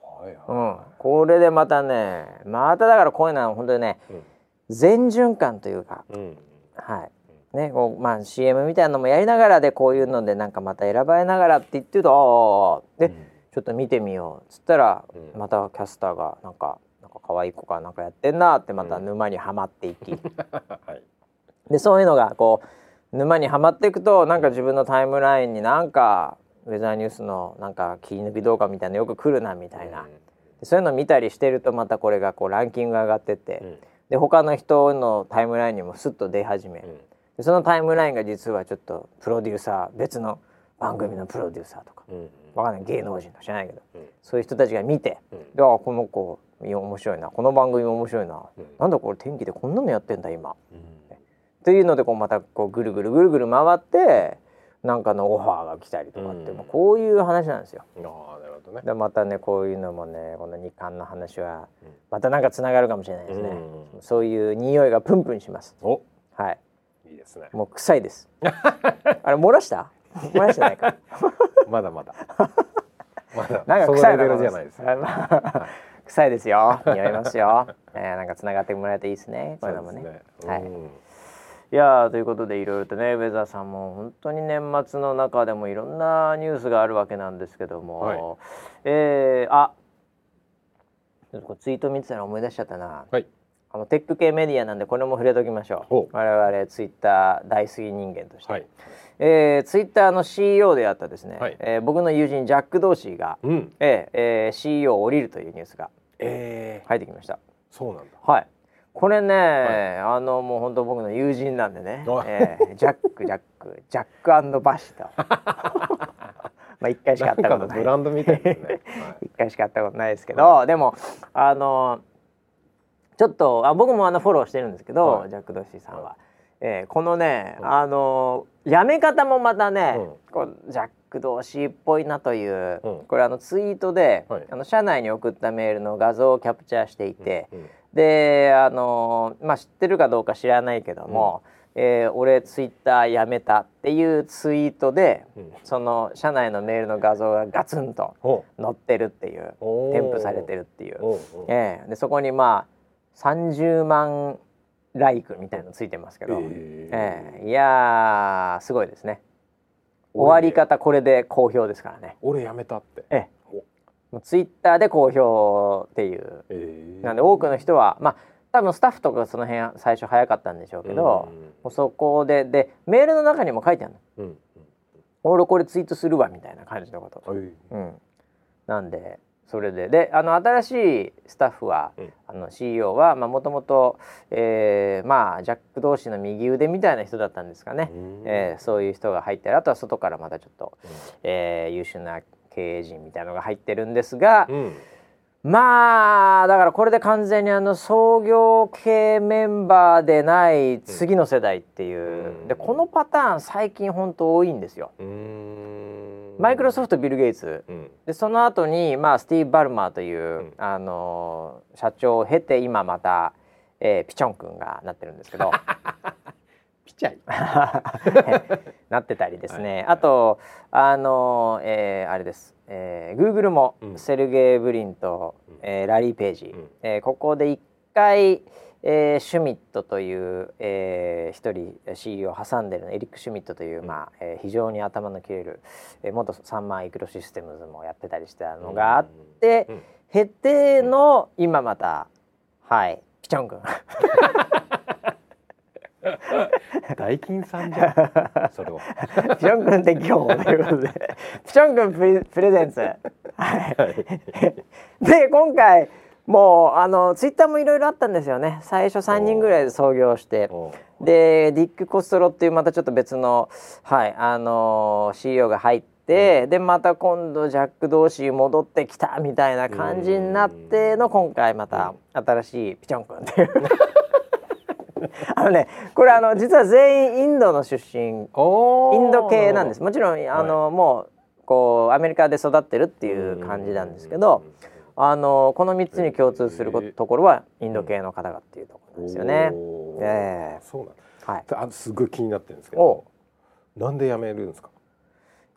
はい、はい、うん。これでまたね、まただからこういうのは本当にね、うん、全循環というか、うん、はい。ねこうまあ CM みたいなのもやりながらでこういうのでなんかまた選ばれながらって言ってるとああで、うん、ちょっと見てみようっつったら、うん、またキャスターがなんかなんか可愛い子かなんかやってんなってまた沼にはまっていき、はい、でそういうのがこう沼にはまっていくとなんか自分のタイムラインになんかウェザーニュースのなんか切り抜き動画みたいなのよく来るなみたいな、うん、そういうの見たりしてるとまたこれがこうランキングが上がってって、で他の人のタイムラインにもスッと出始め、うんでそのタイムラインが実はちょっとプロデューサー別の番組のプロデューサーとか、うん、わかんない。芸能人とか知らないけど、うん、そういう人たちが見て、うん、であこの子面白いな。この番組面白いな、うん、なんだこれ天気でこんなのやってんだ今、うん、っていうのでこうまたこうぐるぐるぐるぐる回ってなんかのオファーが来たりとかって、うん、こういう話なんですよ。あなるほどね、でまたねこういうのもねこの二冠の話はまたなんかつながるかもしれないですね。そういう匂いがプンプンします。はい。いいですね。もう臭いです。あれ漏らした？漏らしてないか？まだまだ。まだ。なんか臭いレベルじゃないです、臭いですよ。匂いますよ、えー、なんか繋がってもらえるといいですね。これもね、ね、はい。いやということでいろいろとねウェザーさんも本当に年末の中でもいろんなニュースがあるわけなんですけども、はい、えー、あちょっとツイート見てたら思い出しちゃったな、はい、あのテック系メディアなんでこれも触れときましょう。我々ツイッター大好き人間として、はい、えー、ツイッターの CEO であったですね、はい、えー、僕の友人ジャック・ドーシーが、うん、えー、えー、CEO を降りるというニュースが、えー、入ってきました。そうなんだ。はい。これね、はい、あのもう本当僕の友人なんでね、えー、ジャックジャックジャックバシと。まあ一回しか会ったことない。ブランドみたいですね。一、回しか会ったことないですけど、はい、でもあのちょっとあ僕もあのフォローしてるんですけど、はい、ジャック・ドッシーさんは。はい、えー、このね、うん、あのやめ方もまたね、うん、こうジャック・ドーシーっぽいなという、うん、これあのツイートで、はい、あの社内に送ったメールの画像をキャプチャーしていて、であのまあ知ってるかどうか知らないけども、うん、えー、俺ツイッターやめたっていうツイートで、その社内のメールの画像がガツンと載ってるっていう添付されてるっていう、えー、でそこにまあ30万ライクみたいのついてますけど、えー、えー、いやすごいですね。終わり方これで好評ですからね。俺やめたって。ええ。ツイッターで好評っていう、えー、なんで多くの人はまあ多分スタッフとかその辺最初早かったんでしょうけど、うん、そこででメールの中にも書いてあるの、うん、俺これツイートするわみたいな感じのこと、うん、なんでそれで。であの新しいスタッフは、うん、あの CEO はもともとジャック同士の右腕みたいな人だったんですかね、えー、そういう人が入ってる。あとは外からまたちょっと、うん、えー、優秀な経営陣みたいなのが入ってるんですが、うん、まあだからこれで完全にあの創業系メンバーでない次の世代っていう、でこのパターン最近本当多いんですよ。マイクロソフトビル・ゲイツ、うん、でその後にまあスティーブ・バルマーという、うん、あの社長を経て今また、えー、ピチョン君がなってるんですけど。ピチャイ。なってたりですね、はい、あとあの、えー、あれです、えー、Google もセルゲイ・ブリンと、うん、えー、ラリー・ページ、うん、えー、ここで一回、えー、シュミットという、えー、一人 CEO を挟んでるのエリック・シュミットという、まあえー、非常に頭の切れる、えー、元サンマーイクロシステムズもやってたりしたのがあって、うん、ての今またはいピチョン君。大金さんじゃん。それは。ピチョン君適用ということで。ピチョン君プレプレゼンツ。はい、で今回もうあのツイッターもいろいろあったんですよね。最初3人ぐらいで創業して。でディック・コストロっていうまたちょっと別の、はいあの CEO が入って、うん、でまた今度ジャック・ドーシー戻ってきたみたいな感じになっての今回また新しいピチョン君っていう。あのねこれあの実は全員インドの出身。インド系なんです。もちろんあの、はい、もうこうアメリカで育ってるっていう感じなんですけど。あのこの3つに共通するところはインド系の方がっていうところですよね。えー、そうなんはい、あすごい気になってるんですけど。なんで辞めるんですか？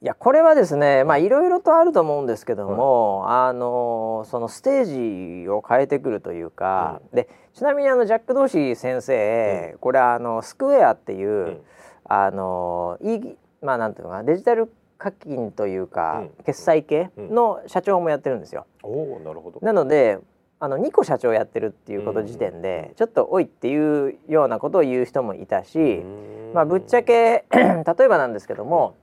いやこれはですねまあいろいろとあると思うんですけども、はい、あのそのステージを変えてくるというか、うん、でちなみにあのジャック・ドーシー先生、うん、これあのスクエアっていう、うん、あのいいまあなんていうのかなデジタル課金というか、決済系の社長もやってるんですよ。おなるほど。なのであの2個社長やってるっていうこと時点で、ちょっと「おい」っていうようなことを言う人もいたし、まあ、ぶっちゃけ 例えばなんですけども、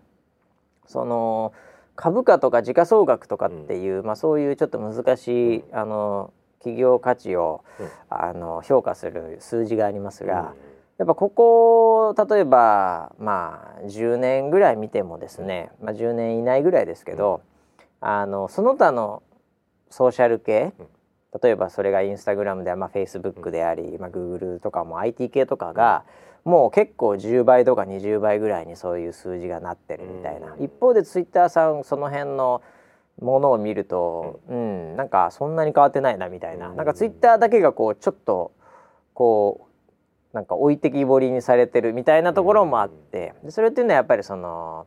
その株価とか時価総額とかっていう、まあ、そういうちょっと難しい、あの企業価値を、あの評価する数字がありますが。やっぱここ例えばまあ10年ぐらい見てもですね、まあ、10年以内ぐらいですけど、あのその他のソーシャル系例えばそれがインスタグラムでまあフェイスブックであり、まあ、グーグルとかも IT 系とかがもう結構10倍とか20倍ぐらいにそういう数字がなってるみたいな、一方でツイッターさんその辺のものを見ると、うん、なんかそんなに変わってないなみたいな、なんかツイッターだけがこうちょっとこうなんか置いてきぼりにされてるみたいなところもあって。でそれっていうのはやっぱりその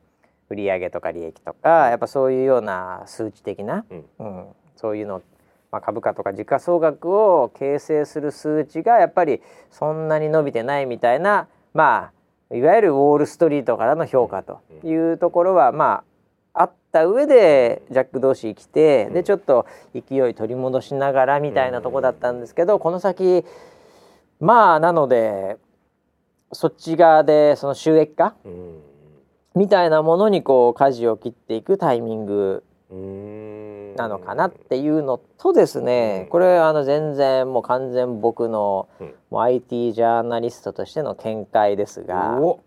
売上とか利益とかやっぱそういうような数値的な、うん、うん、そういうの、まあ、株価とか時価総額を形成する数値がやっぱりそんなに伸びてないみたいなまあいわゆるウォール・ストリートからの評価というところはまああった上でジャック同士来てでちょっと勢い取り戻しながらみたいなとこだったんですけどこの先まあなのでそっち側でその収益化、うん、みたいなものにこう舵を切っていくタイミングなのかなっていうのとですね、これあの全然もう完全僕の、もう IT ジャーナリストとしての見解ですが、は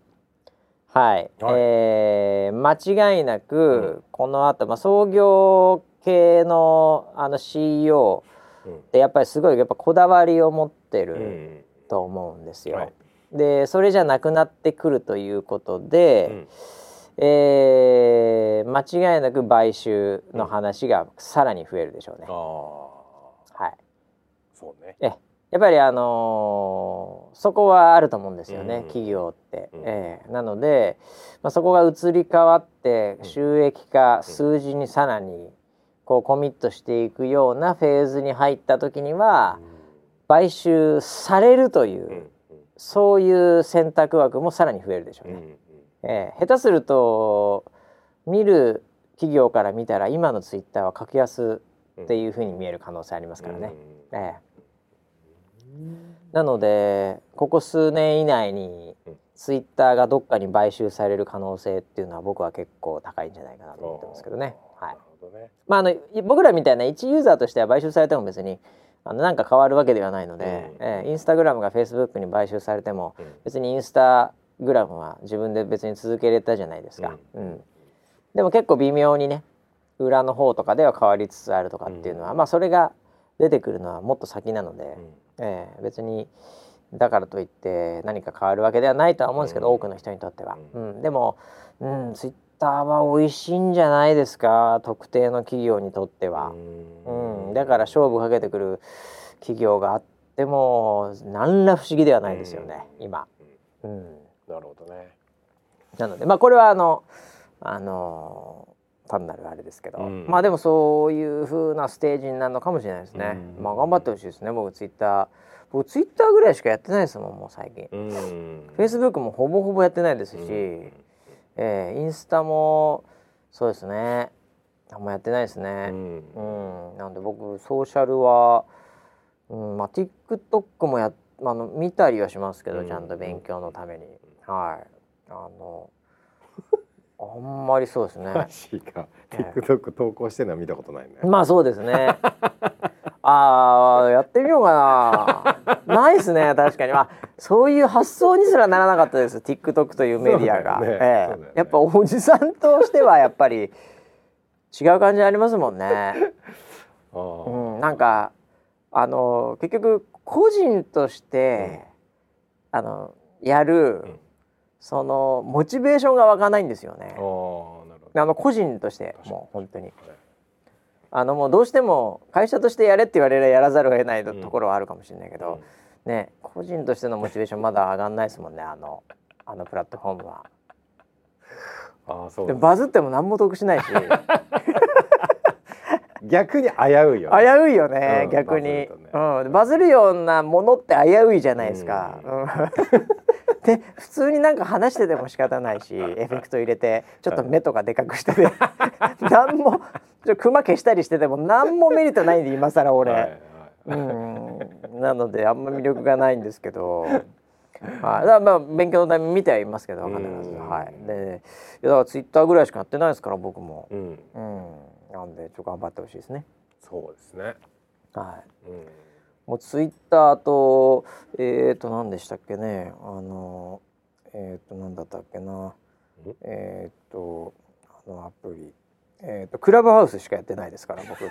い、はい、えー、間違いなくこの後、まあ創業系のあの CEO ってやっぱりすごいやっぱこだわりを持ってる。と思うんですよ。はい、でそれじゃなくなってくるということで、うん、えー、間違いなく買収の話がさらに増えるでしょうね。うん、はい、そうね。えやっぱりあのー、そこはあると思うんですよね、うん、企業って。うん、えー、なので、まあ、そこが移り変わって収益化、数字にさらにこうコミットしていくようなフェーズに入った時には、うん買収されるという、うん、そういう選択枠もさらに増えるでしょうね。うん、えー、下手すると見る企業から見たら今のツイッターは格安っていうふうに見える可能性ありますからね。うん、えー、なのでここ数年以内にツイッターがどっかに買収される可能性っていうのは僕は結構高いんじゃないかなと思ってますけどね。はい。まああの僕らみたいな一ユーザーとしては買収されても別にあのなんか変わるわけではないので、うん、えー、インスタグラムがフェイスブックに買収されても、うん、別にインスタグラムは自分で別に続けれたじゃないですか、うん、うん、でも結構微妙にね裏の方とかでは変わりつつあるとかっていうのは、まあそれが出てくるのはもっと先なので、えー、別にだからといって何か変わるわけではないとは思うんですけど、多くの人にとっては、うん。でも、うん、ツイッターは美味しいんじゃないですか？特定の企業にとっては。うん、だから勝負かけてくる企業があっても何ら不思議ではないですよね、今。うん、なるほどね。なのでまあこれはあのあの単なるあれですけど、うん、まあでもそういう風なステージになるのかもしれないですね、うん、まあ頑張ってほしいですね僕ツイッター。僕ツイッターぐらいしかやってないですもんもう最近、フェイスブックもほぼほぼやってないですし、うん、えー、インスタもそうですね。あんまやってないですね、うん、うん、なんで僕ソーシャルは、うんまあ、TikTok もやあの見たりはしますけど、ちゃんと勉強のために。はい。あのあんまりそうですね。TikTok 投稿してるのは見たことないね。まあそうですね。ああやってみようかな。ないですね確かに。まあそういう発想にすらならなかったです。TikTok というメディアが。ねええね、やっぱおじさんとしてはやっぱり違う感じありますもんね。うん、なんかあの結局個人として、うん、あのやる、うんそのモチベーションが湧かないんですよね。あの個人としてもう本当に。あのもうどうしても会社としてやれって言われればやらざるを得ないところはあるかもしれないけど、うん、ね個人としてのモチベーションまだ上がんないですもんねあのあのプラットフォームは。あそうでバズっても何も得しないし。逆に危ういよ、ね、危ういよね、うん、逆に。うん、バズるようなものって危ういじゃないですか。うん。で普通になんか話してても仕方ないしエフェクト入れてちょっと目とかでかくしてて。何もクマ消したりしてても何もメリットないんで今更俺、はいはい、うん。なのであんま魅力がないんですけど。はい、だまあ勉強のために見てはいますけど必ず、はい、でだからツイッターぐらいしかやってないですから僕も、うん、うん、なんでちょっと頑張ってほしいですね。そうですね。はい、うん。もうツイッターとえっ、ー、と何でしたっけね。あのえっ、ー、と何だったっけな。えっ、ー、とあのアプリえっ、とクラブハウスしかやってないですから僕。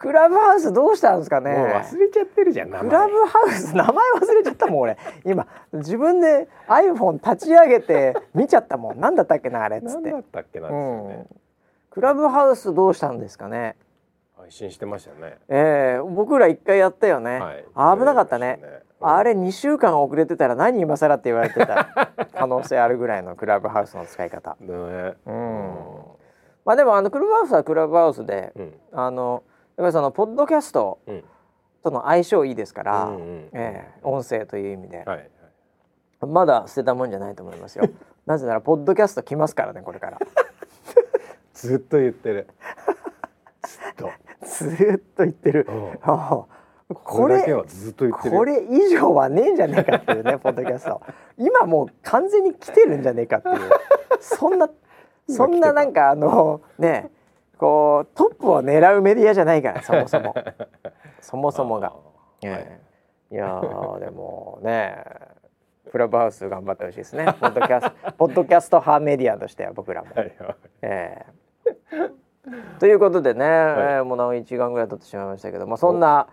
クラブハウスどうしたんですかね。忘れちゃってるじゃんクラブハウス名前忘れちゃったもん俺。今自分で iPhone 立ち上げて見ちゃったもん。何だったっけなあれっつって。何だったっけなね、うん、クラブハウスどうしたんですかね。配信してましたね。ええー、僕ら一回やったよね。はい、危なかったね。ねうん、あれ二週間遅れてたら何今更って言われてた 可能性あるぐらいのクラブハウスの使い方。ね、うん。まあでもあのクラブハウスはクラブハウスで、うん、あのやっぱりそのポッドキャストとの相性いいですから、うんうん、えー、音声という意味で、はい、まだ捨てたもんじゃないと思いますよ。なぜならポッドキャスト来ますからねこれから。ずっと言ってる。と。ずっと言ってる、これこれ以上はねえんじゃねえかっていうね ポッドキャスト。今もう完全に来てるんじゃねえかっていう。そんなそんななんかあのねこうトップを狙うメディアじゃないからそもそも。そもそもが、え。え、い。やでもねクラブハウス頑張ってほしいですね。ポッドキャスト ポッドキャスト派メディアとしては僕らも、はいはい、ええ。ということでね、はい、えー、もう1時間ぐらい経ってしまいましたけど、まあ、そんな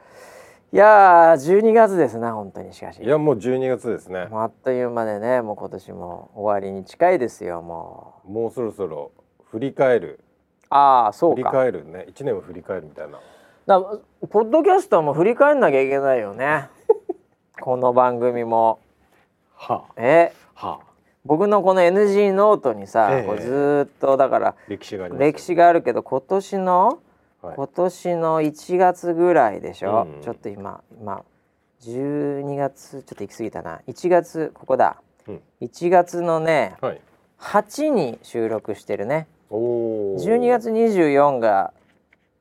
いやー12月ですね本当にしかし。いやもう12月ですね。あっという間でねもう今年も終わりに近いですよもう。もうそろそろ振り返る。ああそうか。振り返るね。1年を振り返るみたいな。だポッドキャストも振り返んなきゃいけないよね。この番組も。は。あえ？は。あ僕のこの NG ノートにさ、ええ、ずっとだから歴史があり歴史があるけど今年の、はい、今年の1月ぐらいでしょ、うん、ちょっと今今12月ちょっと行き過ぎたな。1月ここだ、うん、1月のね、はい、8に収録してるね。12月24が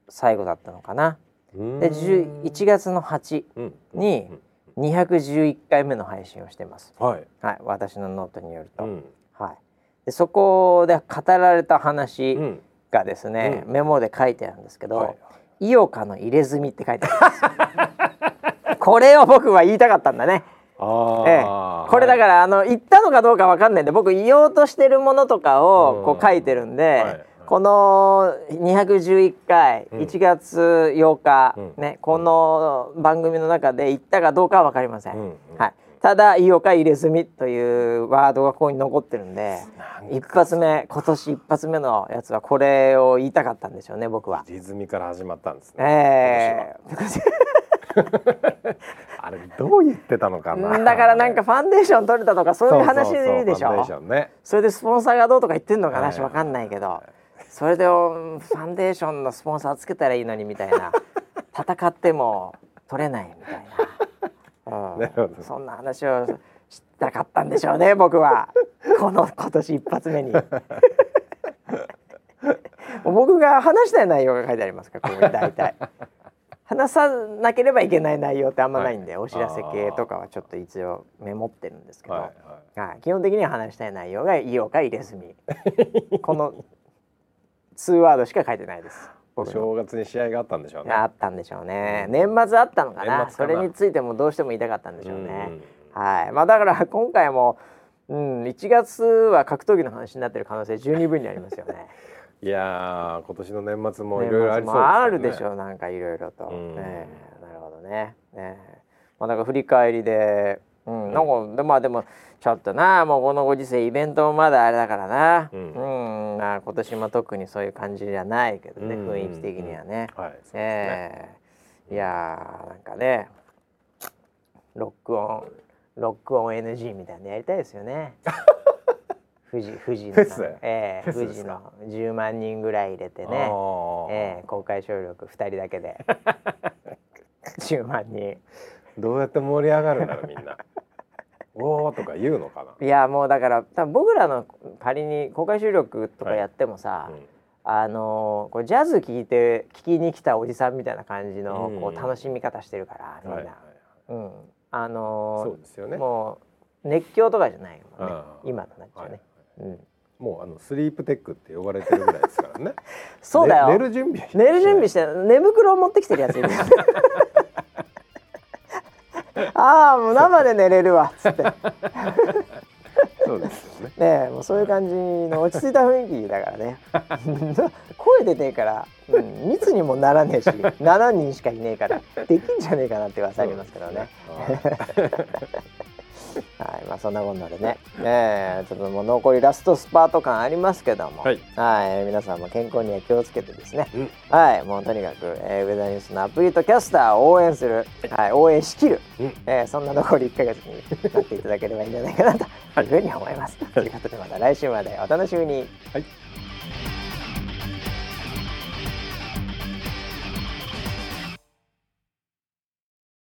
最後だったのかな。で1月の8に、うん。211回目の配信をしてます。はい。はい、私のノートによると、うん、はい。でそこで語られた話がですね、うん、メモで書いてあるんですけど、はい、井岡の入れ墨って書いてあるんです。これを僕は言いたかったんだね。あええ、これだから、はい、あの言ったのかどうかわかんないんで僕言おうとしてるものとかをこう書いてるんで、はい。この211回、うん、1月8日、うん、ね、この番組の中で言ったかどうかは分かりません。うん、はい、ただ「井岡入れ墨」というワードがここに残ってるんで一発目今年一発目のやつはこれを言いたかったんでしょうね僕は。入れ墨から始まったんですね。ええ。ー あれどう言ってたのかな。だからなんかファンデーション取れたとかそういう話そうそうそうでしょね。それでスポンサーがどうとか言ってんのかなしはいわかんないけど。それでうんファンデーションのスポンサーつけたらいいのにみたいな。戦っても取れないみたいな、うん、そんな話をしたかったんでしょうね 僕は。この今年一発目に。僕が話したい内容が書いてありますからここに大体。話さなければいけない内容ってあんまないんで、お知らせ系とかはちょっと一応メモってるんですけど、はいはいはい、基本的には話したい内容が「いようか入れ墨」この2ワードしか書いてないです。お正月に試合があったんでしょうねあったんでしょうね。年末あったのかな？それについてもどうしても言いたかったんでしょうね。んはい。まあだから 今回も、うん、1月は格闘技の話になってる可能性十二分にありますよね。いやー今年の年末もいろいろありそうです年末もあるねでしょうなんかいろいろと。うんねえなるほどね。ねえまあだから振り返りで、うん、なんかでまあでもちょっとなもうこのご時世イベントもまだあれだからな。ううん。ん、まあ今年も特にそういう感じじゃないけどね、うん。雰囲気的にはね。はい。そうですね。ええ。いやーなんかねロックオンロックオン NG みたいなのやりたいですよね。富士富士の。ええフェスですか富士の10万人ぐらい入れてね。ええ公開収録2人だけで。10万人どうやって盛り上がるんだろうみんな。おーとか言うのかな。いやもうだから多分僕らの仮に公開収録とかやってもさ、うん。あのーこれジャズ聴いて聴きに来たおじさんみたいな感じのこう楽しみ方してるからみんな、はいはいうん、あのーそうですよね。もう熱狂とかじゃないもんね。今となっちゃうはいね、うん、もうあのスリープテックって呼ばれてるぐらいですからね。そうだよ。ね寝る準備。寝る準備して寝袋を持ってきてるやついる ああもう生で寝れるわっつって。ね そうですよね。えもうそういう感じの落ち着いた雰囲気だからね。声出てえから、うん、密にもならねえし7人しかいねえからできんじゃねえかなって噂ありますけどね。はい、まあそんなこんなでね、えー、ちょっともう残りラストスパート感ありますけども、はい。はい皆さんも健康には気をつけてですね、うん。はい、もうとにかく、えー、ウェザーニュースのアプリとキャスターを応援する、はい、応援しきる、うん。えーそんな残り1ヶ月になっていただければいいんじゃないかなとい。うふうに思います。ということでまた来週までお楽しみに。はい